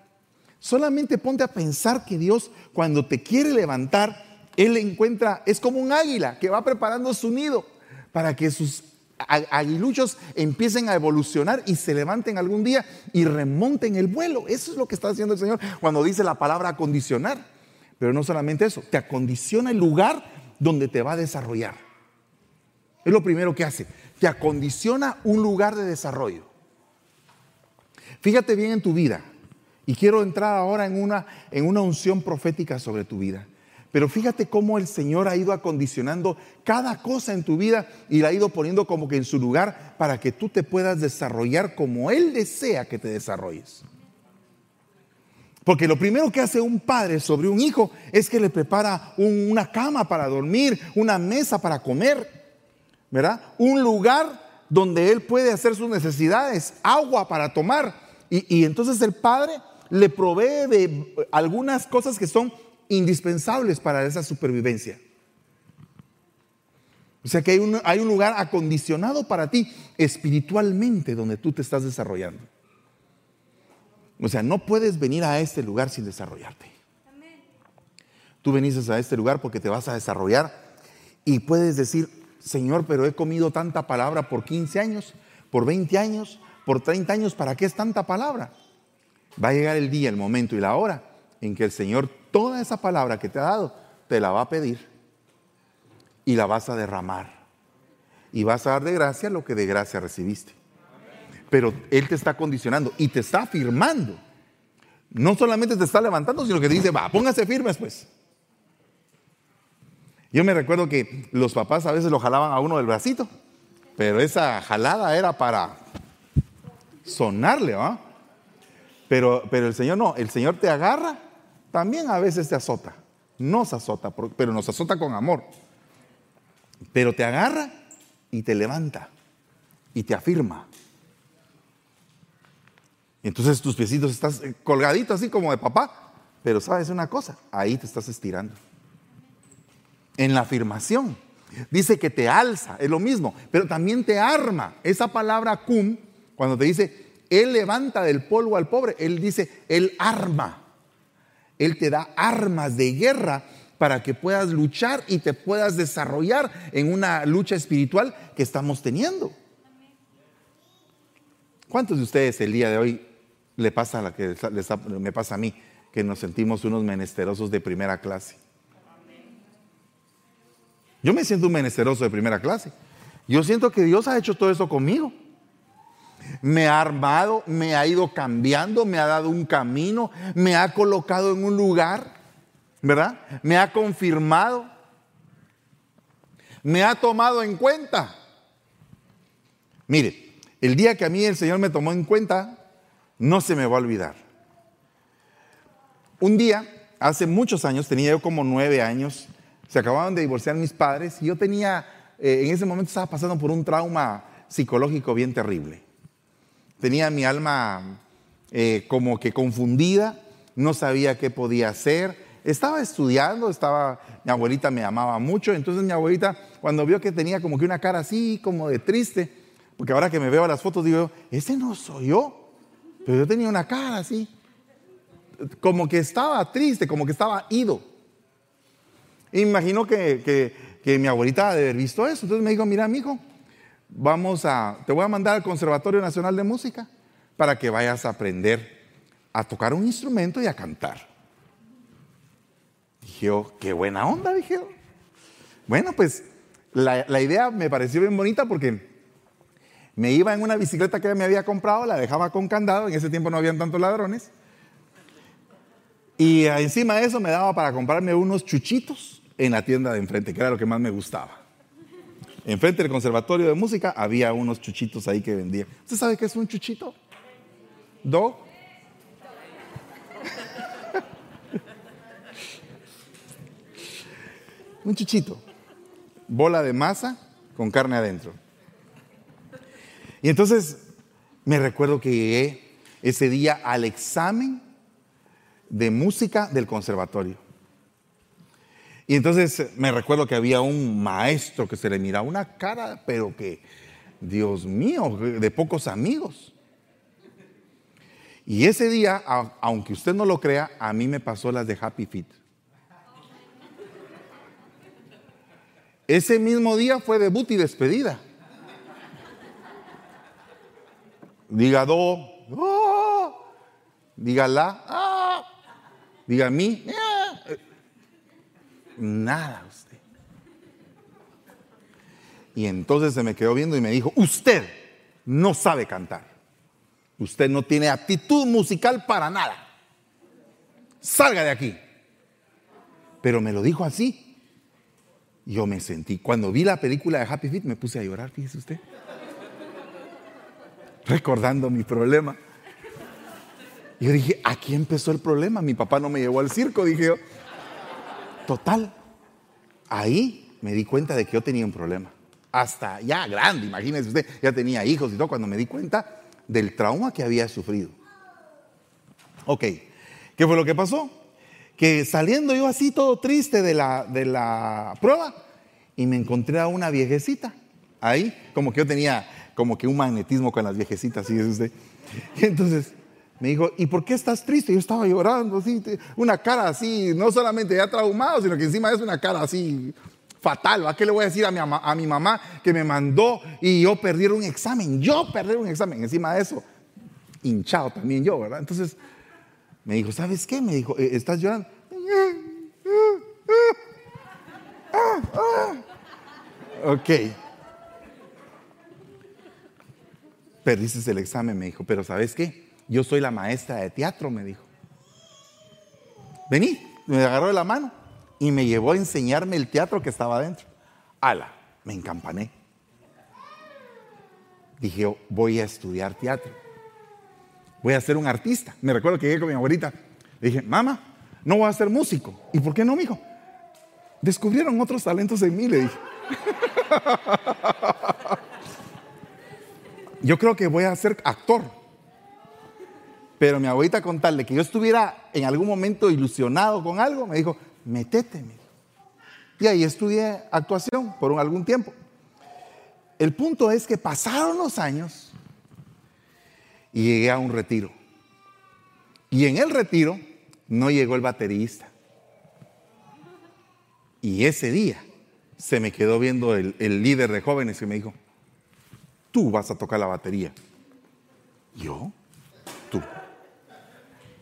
Solamente ponte a pensar que Dios cuando te quiere levantar, Él encuentra, es como un águila que va preparando su nido para que sus aguiluchos empiecen a evolucionar y se levanten algún día y remonten el vuelo. Eso es lo que está haciendo el Señor cuando dice la palabra acondicionar. Pero no solamente eso, te acondiciona el lugar donde te va a desarrollar. Es lo primero que hace. Te acondiciona un lugar de desarrollo. Fíjate bien en tu vida. Y quiero entrar ahora en una, en una unción profética sobre tu vida. Pero fíjate cómo el Señor ha ido acondicionando cada cosa en tu vida y la ha ido poniendo como que en su lugar para que tú te puedas desarrollar como Él desea que te desarrolles. Porque lo primero que hace un padre sobre un hijo es que le prepara una cama para dormir, una mesa para comer, ¿verdad? Un lugar donde él puede hacer sus necesidades, agua para tomar. Y, y entonces el padre le provee de algunas cosas que son indispensables para esa supervivencia. O sea que hay un, hay un lugar acondicionado para ti espiritualmente donde tú te estás desarrollando. O sea, no puedes venir a este lugar sin desarrollarte. Tú venís a este lugar porque te vas a desarrollar y puedes decir, Señor, pero he comido tanta palabra por 15 años, por 20 años, por 30 años, ¿para qué es tanta palabra? Va a llegar el día, el momento y la hora en que el Señor toda esa palabra que te ha dado, te la va a pedir y la vas a derramar. Y vas a dar de gracia lo que de gracia recibiste. Pero Él te está condicionando y te está afirmando. No solamente te está levantando, sino que te dice, va, póngase firmes pues. Yo me recuerdo que los papás a veces lo jalaban a uno del bracito, pero esa jalada era para sonarle, ¿va? Pero, pero el Señor no, el Señor te agarra, también a veces te azota. Nos azota, pero nos azota con amor. Pero te agarra y te levanta y te afirma. Entonces tus piecitos estás colgaditos así como de papá. Pero sabes una cosa, ahí te estás estirando. En la afirmación. Dice que te alza, es lo mismo, pero también te arma. Esa palabra cum, cuando te dice él levanta del polvo al pobre. Él dice, Él arma. Él te da armas de guerra para que puedas luchar y te puedas desarrollar en una lucha espiritual que estamos teniendo. ¿Cuántos de ustedes el día de hoy le pasa la que me pasa a mí, que nos sentimos unos menesterosos de primera clase? Yo me siento un menesteroso de primera clase. Yo siento que Dios ha hecho todo eso conmigo. Me ha armado, me ha ido cambiando, me ha dado un camino, me ha colocado en un lugar, ¿verdad? Me ha confirmado, me ha tomado en cuenta. Mire, el día que a mí el Señor me tomó en cuenta, no se me va a olvidar. Un día, hace muchos años, tenía yo como nueve años, se acababan de divorciar mis padres y yo tenía, eh, en ese momento estaba pasando por un trauma psicológico bien terrible. Tenía mi alma eh, como que confundida, no sabía qué podía hacer. Estaba estudiando, estaba, mi abuelita me amaba mucho, entonces mi abuelita cuando vio que tenía como que una cara así, como de triste, porque ahora que me veo a las fotos digo, ese no soy yo, pero yo tenía una cara así, como que estaba triste, como que estaba ido. Imagino que, que, mi abuelita debe haber visto eso. Entonces me dijo, mira, hijo, vamos a, te voy a mandar al Conservatorio Nacional de Música para que vayas a aprender a tocar un instrumento y a cantar. Dije, oh, qué buena onda, dije. Bueno, pues la, la, idea me pareció bien bonita porque me iba en una bicicleta que me había comprado, la dejaba con candado, en ese tiempo no habían tantos ladrones. Y encima de eso me daba para comprarme unos chuchitos en la tienda de enfrente, que era lo que más me gustaba. Enfrente del conservatorio de música había unos chuchitos ahí que vendían. ¿Usted sabe qué es un chuchito? ¿Do? [laughs] un chuchito. Bola de masa con carne adentro. Y entonces me recuerdo que llegué ese día al examen de música del conservatorio. Y entonces me recuerdo que había un maestro que se le miraba una cara, pero que, Dios mío, de pocos amigos. Y ese día, aunque usted no lo crea, a mí me pasó las de Happy Feet. Ese mismo día fue debut y despedida. Diga do, diga la, ah, diga mi, nada usted. Y entonces se me quedó viendo y me dijo, usted no sabe cantar. Usted no tiene aptitud musical para nada. Salga de aquí. Pero me lo dijo así. Yo me sentí, cuando vi la película de Happy Feet me puse a llorar, fíjese usted. Recordando mi problema. Yo dije, aquí empezó el problema. Mi papá no me llevó al circo, dije yo. Total, ahí me di cuenta de que yo tenía un problema. Hasta ya grande, imagínese usted, ya tenía hijos y todo, cuando me di cuenta del trauma que había sufrido. Ok, ¿qué fue lo que pasó? Que saliendo yo así todo triste de la, de la prueba y me encontré a una viejecita ahí, como que yo tenía como que un magnetismo con las viejecitas, ¿sí es usted? Y [laughs] entonces me dijo, ¿y por qué estás triste? Yo estaba llorando, así, una cara así, no solamente ya traumado, sino que encima es una cara así fatal. ¿A qué le voy a decir a mi, a mi mamá que me mandó y yo perdí un examen? Yo perdí un examen. Encima de eso, hinchado también yo, ¿verdad? Entonces me dijo, ¿sabes qué? Me dijo, eh, ¿estás llorando? Ok. Perdiste el examen, me dijo, pero ¿sabes qué? Yo soy la maestra de teatro, me dijo. Vení, me agarró de la mano y me llevó a enseñarme el teatro que estaba adentro. Ala, me encampané. Dije, voy a estudiar teatro. Voy a ser un artista. Me recuerdo que llegué con mi abuelita. Le dije, mamá, no voy a ser músico. ¿Y por qué no, mijo? Descubrieron otros talentos en mí, le dije. [laughs] Yo creo que voy a ser actor. Pero mi abuelita con tal de que yo estuviera en algún momento ilusionado con algo, me dijo, metete. Y ahí estudié actuación por algún tiempo. El punto es que pasaron los años y llegué a un retiro. Y en el retiro no llegó el baterista. Y ese día se me quedó viendo el, el líder de jóvenes y me dijo, tú vas a tocar la batería. ¿Yo?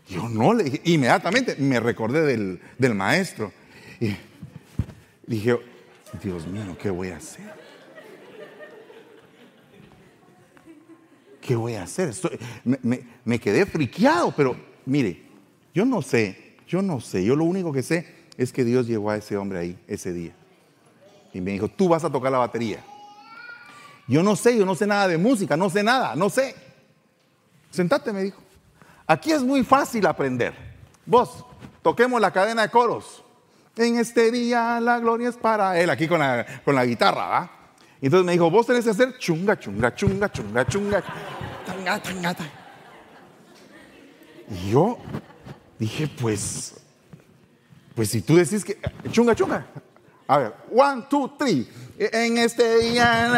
Yo no le dije, inmediatamente me recordé del, maestro. Y dije, Dios mío, ¿qué voy a hacer? ¿Qué voy a hacer? me, quedé friqueado, pero mire, yo no sé, yo no sé, yo lo único que sé es que Dios llevó a ese hombre ahí ese día. Y me dijo, tú vas a tocar la batería. Yo no sé, yo no sé nada de música, no sé nada, no sé. Sentate, me dijo. Aquí es muy fácil aprender. Vos, toquemos la cadena de coros. En este día la gloria es para él, aquí con la, con la guitarra, ¿va? Entonces me dijo, vos tenés que hacer chunga, chunga, chunga, chunga, chunga, tanga, tanga, Y yo dije, pues, pues si tú decís que, chunga, chunga. A ver, one, two, three. En este día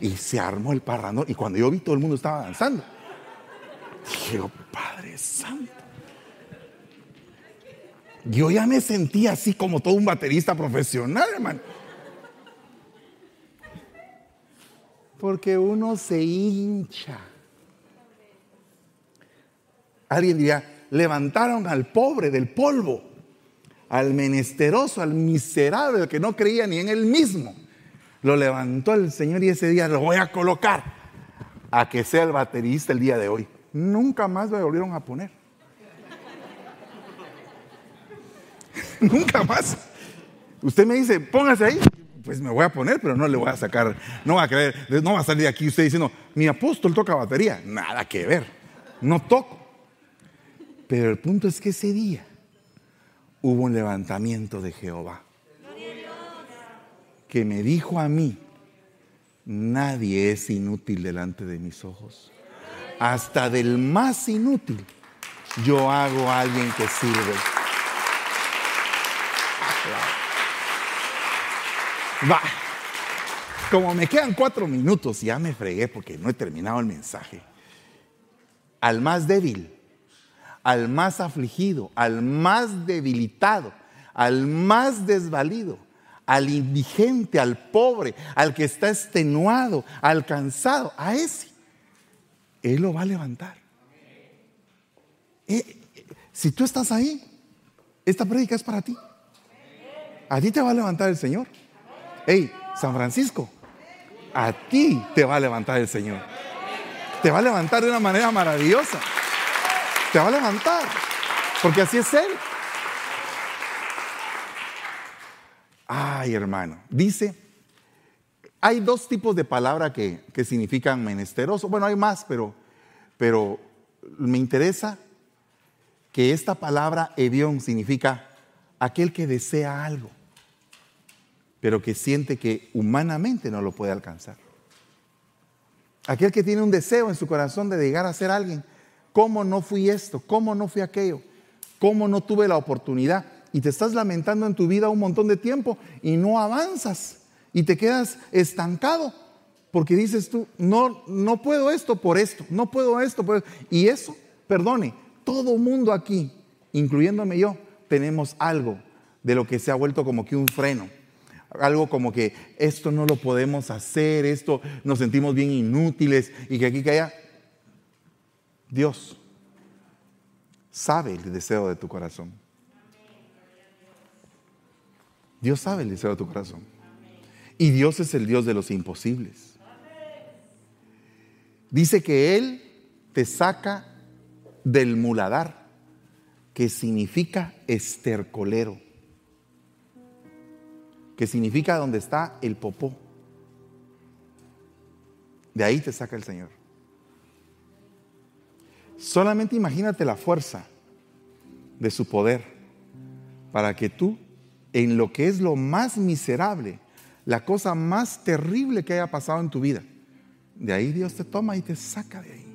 Y se armó el parrandón. Y cuando yo vi, todo el mundo estaba danzando. Dije, oh, Padre Santo. Yo ya me sentía así como todo un baterista profesional, hermano. Porque uno se hincha. Alguien diría, levantaron al pobre del polvo, al menesteroso, al miserable, que no creía ni en él mismo. Lo levantó el Señor y ese día lo voy a colocar a que sea el baterista el día de hoy. Nunca más lo volvieron a poner. [laughs] Nunca más. Usted me dice, póngase ahí. Pues me voy a poner, pero no le voy a sacar, no va a creer, no va a salir de aquí usted diciendo, mi apóstol toca batería. Nada que ver. No toco. Pero el punto es que ese día hubo un levantamiento de Jehová. Que me dijo a mí, nadie es inútil delante de mis ojos. Hasta del más inútil, yo hago a alguien que sirve. Va. Como me quedan cuatro minutos, ya me fregué porque no he terminado el mensaje. Al más débil, al más afligido, al más debilitado, al más desvalido, al indigente, al pobre, al que está extenuado, al cansado, a ese, Él lo va a levantar. Eh, si tú estás ahí, esta prédica es para ti. A ti te va a levantar el Señor. Hey, San Francisco, a ti te va a levantar el Señor. Te va a levantar de una manera maravillosa. Te va a levantar. Porque así es Él. Ay, hermano. Dice, hay dos tipos de palabra que, que significan menesteroso. Bueno, hay más, pero, pero me interesa que esta palabra edión significa aquel que desea algo pero que siente que humanamente no lo puede alcanzar. Aquel que tiene un deseo en su corazón de llegar a ser alguien, ¿cómo no fui esto? ¿Cómo no fui aquello? ¿Cómo no tuve la oportunidad? Y te estás lamentando en tu vida un montón de tiempo y no avanzas y te quedas estancado porque dices tú, no, no puedo esto por esto, no puedo esto por esto. Y eso, perdone, todo mundo aquí, incluyéndome yo, tenemos algo de lo que se ha vuelto como que un freno algo como que esto no lo podemos hacer, esto nos sentimos bien inútiles y que aquí que allá. Dios sabe el deseo de tu corazón. Dios sabe el deseo de tu corazón. Y Dios es el Dios de los imposibles. Dice que Él te saca del muladar, que significa estercolero que significa donde está el popó. De ahí te saca el Señor. Solamente imagínate la fuerza de su poder para que tú, en lo que es lo más miserable, la cosa más terrible que haya pasado en tu vida, de ahí Dios te toma y te saca de ahí.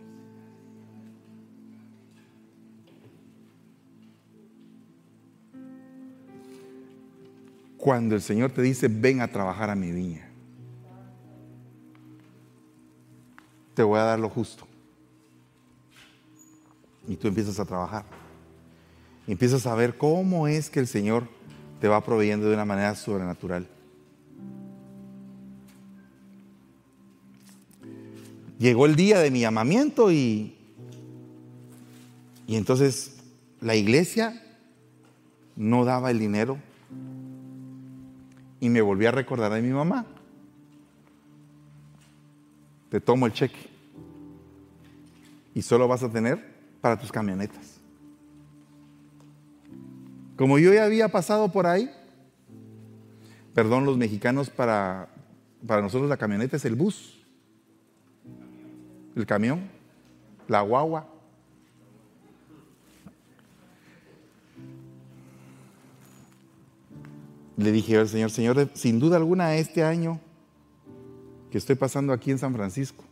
cuando el Señor te dice, ven a trabajar a mi viña. Te voy a dar lo justo. Y tú empiezas a trabajar. Empiezas a ver cómo es que el Señor te va proveyendo de una manera sobrenatural. Llegó el día de mi llamamiento y, y entonces la iglesia no daba el dinero y me volví a recordar de mi mamá. Te tomo el cheque y solo vas a tener para tus camionetas. Como yo ya había pasado por ahí, perdón, los mexicanos para, para nosotros la camioneta es el bus, el camión, la guagua. Le dije al Señor, Señor, sin duda alguna este año que estoy pasando aquí en San Francisco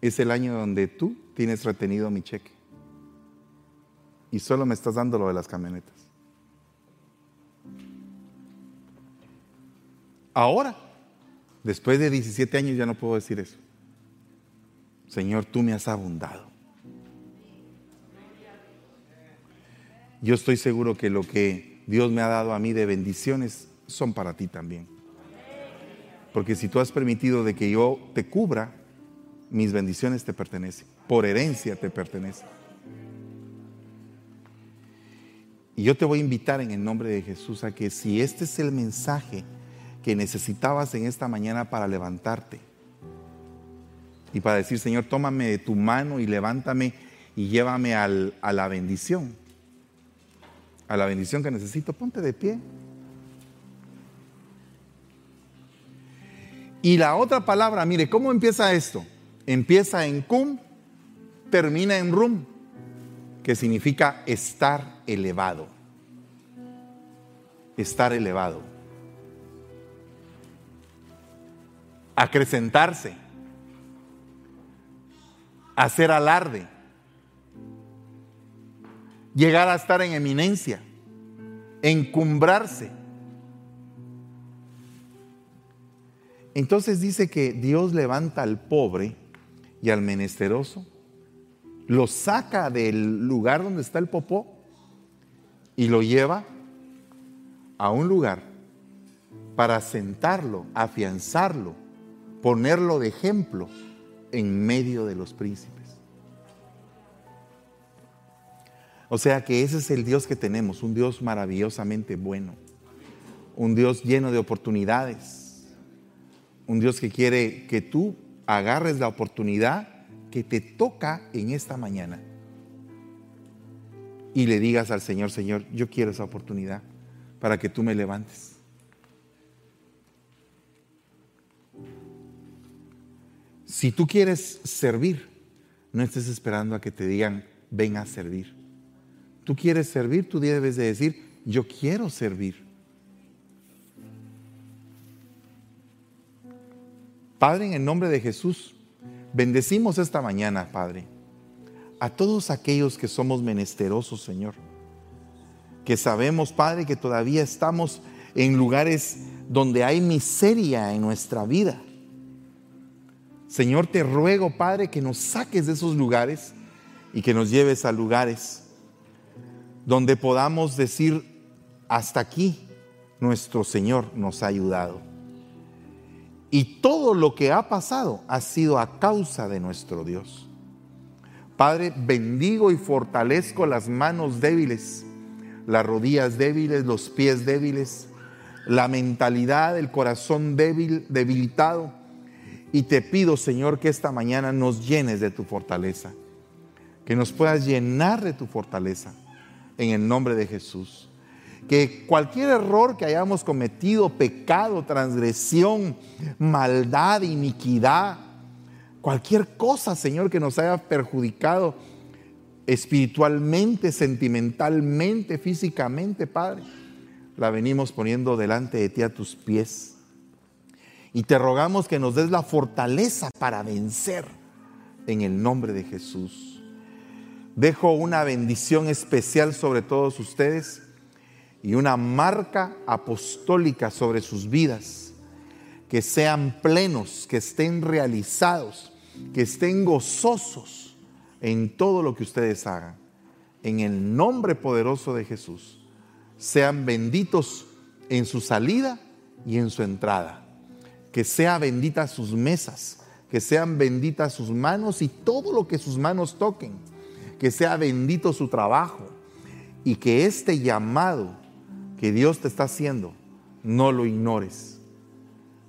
es el año donde tú tienes retenido mi cheque y solo me estás dando lo de las camionetas. Ahora, después de 17 años ya no puedo decir eso. Señor, tú me has abundado. Yo estoy seguro que lo que Dios me ha dado a mí de bendiciones son para ti también. Porque si tú has permitido de que yo te cubra, mis bendiciones te pertenecen. Por herencia te pertenecen. Y yo te voy a invitar en el nombre de Jesús a que si este es el mensaje que necesitabas en esta mañana para levantarte y para decir, Señor, tómame de tu mano y levántame y llévame a la bendición a la bendición que necesito, ponte de pie. Y la otra palabra, mire, ¿cómo empieza esto? Empieza en cum, termina en rum, que significa estar elevado. Estar elevado. Acrecentarse. Hacer alarde llegar a estar en eminencia, encumbrarse. Entonces dice que Dios levanta al pobre y al menesteroso, lo saca del lugar donde está el popó y lo lleva a un lugar para sentarlo, afianzarlo, ponerlo de ejemplo en medio de los príncipes. O sea que ese es el Dios que tenemos, un Dios maravillosamente bueno, un Dios lleno de oportunidades, un Dios que quiere que tú agarres la oportunidad que te toca en esta mañana y le digas al Señor, Señor, yo quiero esa oportunidad para que tú me levantes. Si tú quieres servir, no estés esperando a que te digan, ven a servir tú quieres servir, tú debes de decir, yo quiero servir. Padre, en el nombre de Jesús, bendecimos esta mañana, Padre, a todos aquellos que somos menesterosos, Señor, que sabemos, Padre, que todavía estamos en lugares donde hay miseria en nuestra vida. Señor, te ruego, Padre, que nos saques de esos lugares y que nos lleves a lugares donde podamos decir, hasta aquí nuestro Señor nos ha ayudado. Y todo lo que ha pasado ha sido a causa de nuestro Dios. Padre, bendigo y fortalezco las manos débiles, las rodillas débiles, los pies débiles, la mentalidad, el corazón débil, debilitado. Y te pido, Señor, que esta mañana nos llenes de tu fortaleza, que nos puedas llenar de tu fortaleza en el nombre de Jesús. Que cualquier error que hayamos cometido, pecado, transgresión, maldad, iniquidad, cualquier cosa, Señor, que nos haya perjudicado espiritualmente, sentimentalmente, físicamente, Padre, la venimos poniendo delante de ti a tus pies. Y te rogamos que nos des la fortaleza para vencer en el nombre de Jesús. Dejo una bendición especial sobre todos ustedes y una marca apostólica sobre sus vidas. Que sean plenos, que estén realizados, que estén gozosos en todo lo que ustedes hagan. En el nombre poderoso de Jesús. Sean benditos en su salida y en su entrada. Que sea bendita sus mesas, que sean benditas sus manos y todo lo que sus manos toquen que sea bendito su trabajo y que este llamado que Dios te está haciendo no lo ignores,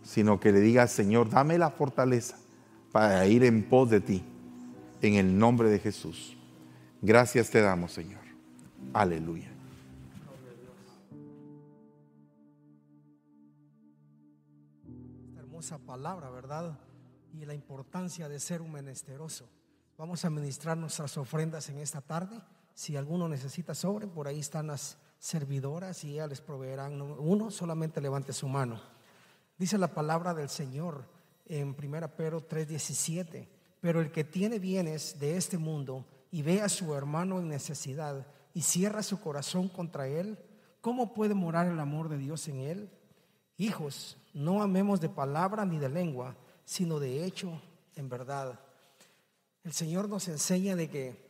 sino que le digas, Señor, dame la fortaleza para ir en pos de ti, en el nombre de Jesús. Gracias te damos, Señor. Aleluya. Esta hermosa palabra, ¿verdad? Y la importancia de ser un menesteroso. Vamos a ministrar nuestras ofrendas en esta tarde. Si alguno necesita sobre, por ahí están las servidoras y ellas les proveerán uno, solamente levante su mano. Dice la palabra del Señor en 1 Pedro 3:17, pero el que tiene bienes de este mundo y ve a su hermano en necesidad y cierra su corazón contra él, ¿cómo puede morar el amor de Dios en él? Hijos, no amemos de palabra ni de lengua, sino de hecho en verdad. El Señor nos enseña de que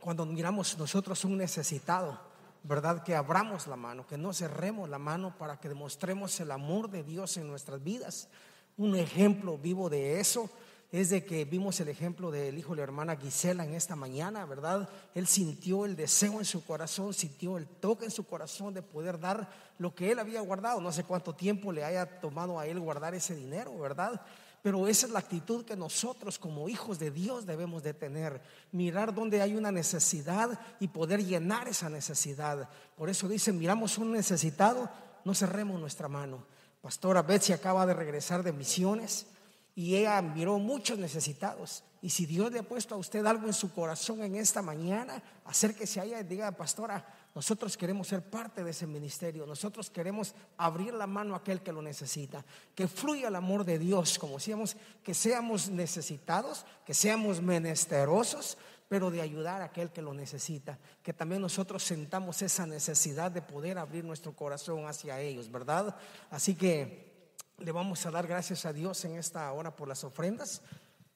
cuando miramos nosotros un necesitado, ¿verdad? Que abramos la mano, que no cerremos la mano para que demostremos el amor de Dios en nuestras vidas. Un ejemplo vivo de eso es de que vimos el ejemplo del hijo de la hermana Gisela en esta mañana, ¿verdad? Él sintió el deseo en su corazón, sintió el toque en su corazón de poder dar lo que él había guardado. No sé cuánto tiempo le haya tomado a él guardar ese dinero, ¿verdad? Pero esa es la actitud que nosotros como hijos de Dios debemos de tener. Mirar donde hay una necesidad y poder llenar esa necesidad. Por eso dice, miramos un necesitado, no cerremos nuestra mano. Pastora Betsy acaba de regresar de misiones y ella miró muchos necesitados. Y si Dios le ha puesto a usted algo en su corazón en esta mañana, acérquese a ella y diga, pastora, nosotros queremos ser parte de ese ministerio. Nosotros queremos abrir la mano a aquel que lo necesita. Que fluya el amor de Dios, como decíamos, que seamos necesitados, que seamos menesterosos, pero de ayudar a aquel que lo necesita. Que también nosotros sentamos esa necesidad de poder abrir nuestro corazón hacia ellos, ¿verdad? Así que le vamos a dar gracias a Dios en esta hora por las ofrendas.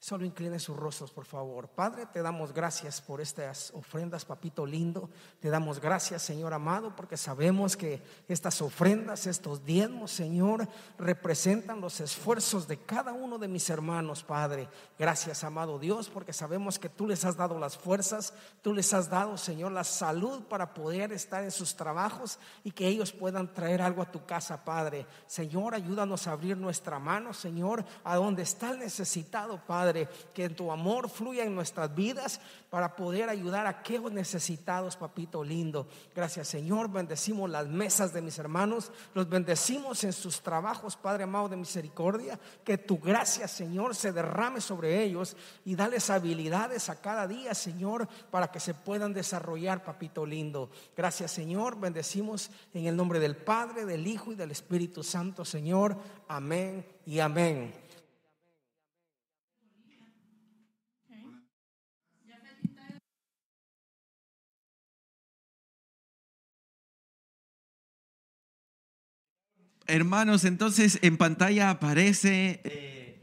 Solo incline sus rostros, por favor. Padre, te damos gracias por estas ofrendas, papito lindo. Te damos gracias, Señor amado, porque sabemos que estas ofrendas, estos diezmos, Señor, representan los esfuerzos de cada uno de mis hermanos, Padre. Gracias, amado Dios, porque sabemos que tú les has dado las fuerzas, tú les has dado, Señor, la salud para poder estar en sus trabajos y que ellos puedan traer algo a tu casa, Padre. Señor, ayúdanos a abrir nuestra mano, Señor, a donde está el necesitado, Padre que en tu amor fluya en nuestras vidas para poder ayudar a aquellos necesitados, papito lindo. Gracias, Señor. Bendecimos las mesas de mis hermanos, los bendecimos en sus trabajos, Padre amado de misericordia. Que tu gracia, Señor, se derrame sobre ellos y dales habilidades a cada día, Señor, para que se puedan desarrollar, papito lindo. Gracias, Señor. Bendecimos en el nombre del Padre, del Hijo y del Espíritu Santo, Señor. Amén y amén. Hermanos, entonces en pantalla aparece eh,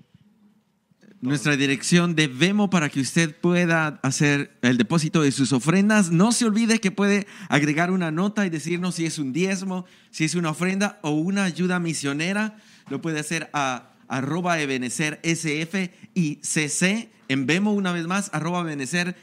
nuestra dirección de Vemo para que usted pueda hacer el depósito de sus ofrendas. No se olvide que puede agregar una nota y decirnos si es un diezmo, si es una ofrenda o una ayuda misionera. Lo puede hacer a arroba Ebenecer SF y CC. En Vemo una vez más, arroba Ebenecer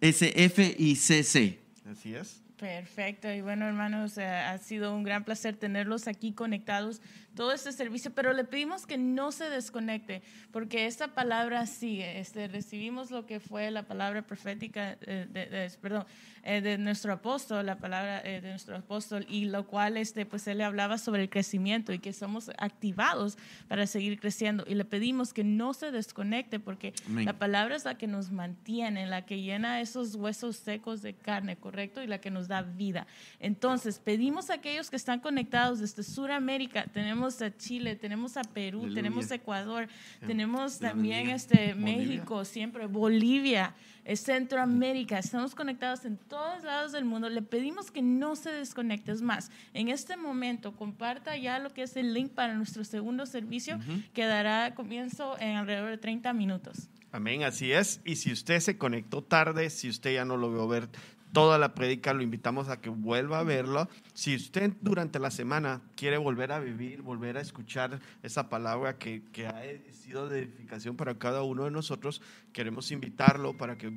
SF y CC. Así es. Perfecto. Y bueno, hermanos, eh, ha sido un gran placer tenerlos aquí conectados todo este servicio, pero le pedimos que no se desconecte, porque esta palabra sigue. Este, recibimos lo que fue la palabra profética, eh, de, perdón, eh, de nuestro apóstol, la palabra de nuestro apóstol, y lo cual, este, pues él le hablaba sobre el crecimiento y que somos activados para seguir creciendo. Y le pedimos que no se desconecte, porque la palabra es la que nos mantiene, la que llena esos huesos secos de carne, ¿correcto? Y la que nos da vida. Entonces, pedimos a aquellos que están conectados desde Sudamérica, tenemos a Chile, tenemos a Perú, tenemos a Ecuador, tenemos también este, México, siempre Bolivia, Centroamérica, estamos conectados en todos lados del mundo. Le pedimos que no se desconecte. Es más, en este momento comparta ya lo que es el link para nuestro segundo servicio, que dará comienzo en alrededor de 30 minutos. Amén, así es. Y si usted se conectó tarde, si usted ya no lo vio ver toda la prédica, lo invitamos a que vuelva a verlo. Si usted durante la semana quiere volver a vivir, volver a escuchar esa palabra que, que ha sido de edificación para cada uno de nosotros, queremos invitarlo para que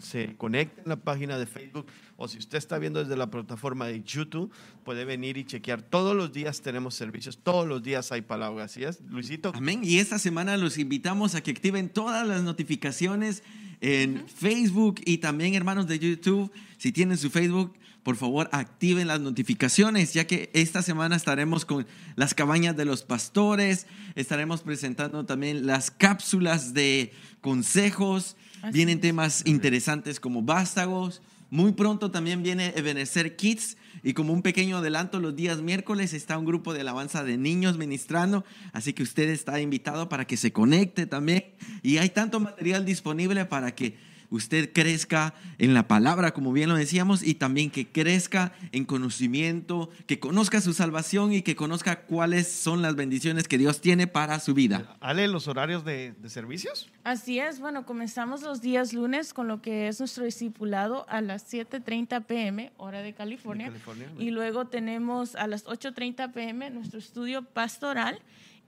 se conecte en la página de Facebook o si usted está viendo desde la plataforma de YouTube, puede venir y chequear. Todos los días tenemos servicios, todos los días hay palabra. ¿Así es, Luisito? Amén. Y esta semana los invitamos a que activen todas las notificaciones en Facebook y también, hermanos de YouTube, si tienen su Facebook, por favor activen las notificaciones, ya que esta semana estaremos con las cabañas de los pastores, estaremos presentando también las cápsulas de consejos, Así vienen temas interesantes como vástagos. Muy pronto también viene Ebenezer Kids y como un pequeño adelanto los días miércoles está un grupo de alabanza de niños ministrando, así que usted está invitado para que se conecte también. Y hay tanto material disponible para que usted crezca en la palabra, como bien lo decíamos, y también que crezca en conocimiento, que conozca su salvación y que conozca cuáles son las bendiciones que Dios tiene para su vida. Ale, los horarios de, de servicios. Así es, bueno, comenzamos los días lunes con lo que es nuestro discipulado a las 7.30 pm, hora de California. De California. Y luego tenemos a las 8.30 pm nuestro estudio pastoral.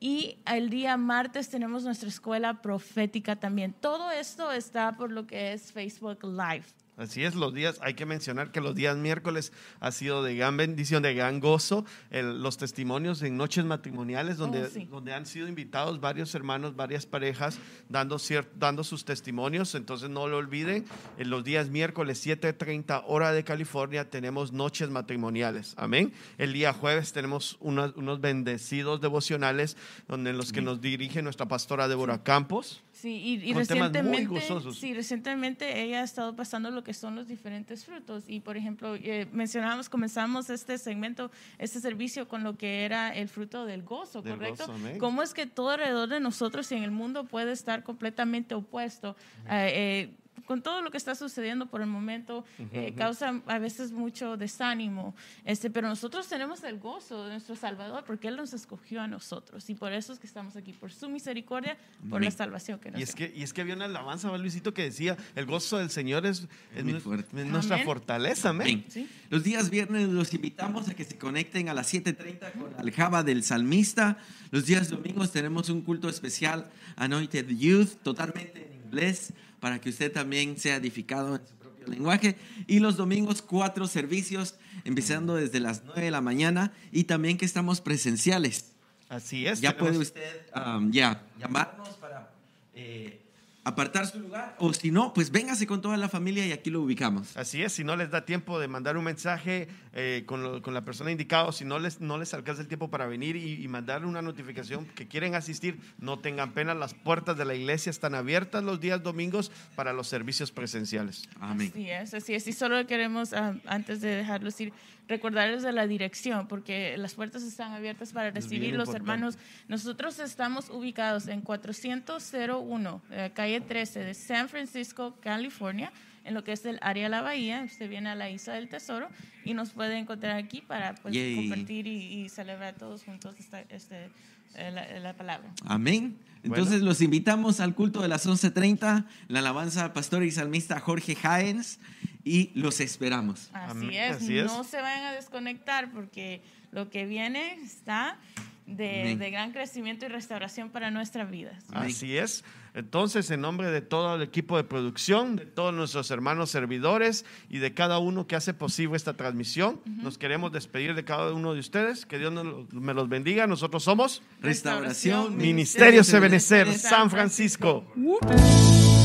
Y el día martes tenemos nuestra escuela profética también. Todo esto está por lo que es Facebook Live. Así es, los días, hay que mencionar que los días miércoles ha sido de gran bendición, de gran gozo, el- los testimonios en noches matrimoniales donde, Oh, sí. donde han sido invitados varios hermanos, varias parejas dando, dando sus testimonios, entonces no lo olviden, en los días miércoles 7.30 hora de California tenemos noches matrimoniales, amén. El día jueves tenemos unos, unos bendecidos devocionales donde en los que nos dirige nuestra pastora Débora Campos. Sí, y, recientemente, sí, recientemente ella ha estado pasando lo que son los diferentes frutos. Y por ejemplo, eh, mencionábamos, comenzamos este segmento, este servicio con lo que era el fruto del gozo, Del ¿correcto? gozo. ¿Cómo es que todo alrededor de nosotros y en el mundo puede estar completamente opuesto? Eh, con todo lo que está sucediendo por el momento, eh, causa a veces mucho desánimo, este, pero nosotros tenemos el gozo de nuestro Salvador porque Él nos escogió a nosotros y por eso es que estamos aquí, por su misericordia, por la Amén. salvación que nos Y es, dio. que, y es que había una alabanza, ¿va, Luisito, que decía, el gozo del Señor es, es es nuestra Amén. fortaleza, amén. Sí. Los días viernes los invitamos a que se conecten a las 7.30 con Aljaba del Salmista. Los días domingos tenemos un culto especial, Anointed Youth, totalmente en inglés, para que usted también sea edificado en su propio lenguaje. Y los domingos, cuatro servicios, empezando desde las 9 de la mañana y también que estamos presenciales. Así es. Ya puede usted um, ya llamarnos para eh, apartar su lugar o si no, pues véngase con toda la familia y aquí lo ubicamos. Así es, si no les da tiempo de mandar un mensaje eh, con, lo- con la persona indicada, o si no les, no les alcanza el tiempo para venir y, y mandar una notificación que quieren asistir, no tengan pena, las puertas de la iglesia están abiertas los días domingos para los servicios presenciales. Amén. Así es, así es. Y solo queremos, ah, antes de dejarlos ir, recordarles de la dirección, porque las puertas están abiertas para recibir los hermanos. Nosotros estamos ubicados en 400-01, eh, calle 13 de San Francisco, California, en lo que es el área de la bahía. Usted viene a la Isla del Tesoro y nos puede encontrar aquí para pues, compartir y, y celebrar todos juntos este, la, la palabra. Amén. Entonces los invitamos al culto de las 11.30, la alabanza al pastor y salmista Jorge Jaens y los esperamos. Así Amén, es, así es. no se vayan a desconectar porque lo que viene está de, gran crecimiento y restauración para nuestras vidas. Así es. Entonces, en nombre de todo el equipo de producción, de todos nuestros hermanos servidores y de cada uno que hace posible esta transmisión, nos queremos despedir de cada uno de ustedes. Que Dios nos- me los bendiga. Nosotros somos Restauración, Ministerio Sebenecer San Francisco.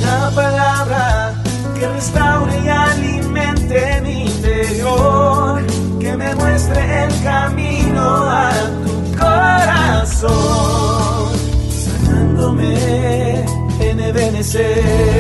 La palabra que restaure y alimente mi interior, que me muestre el camino a tu corazón, sanándome en Ebenecer.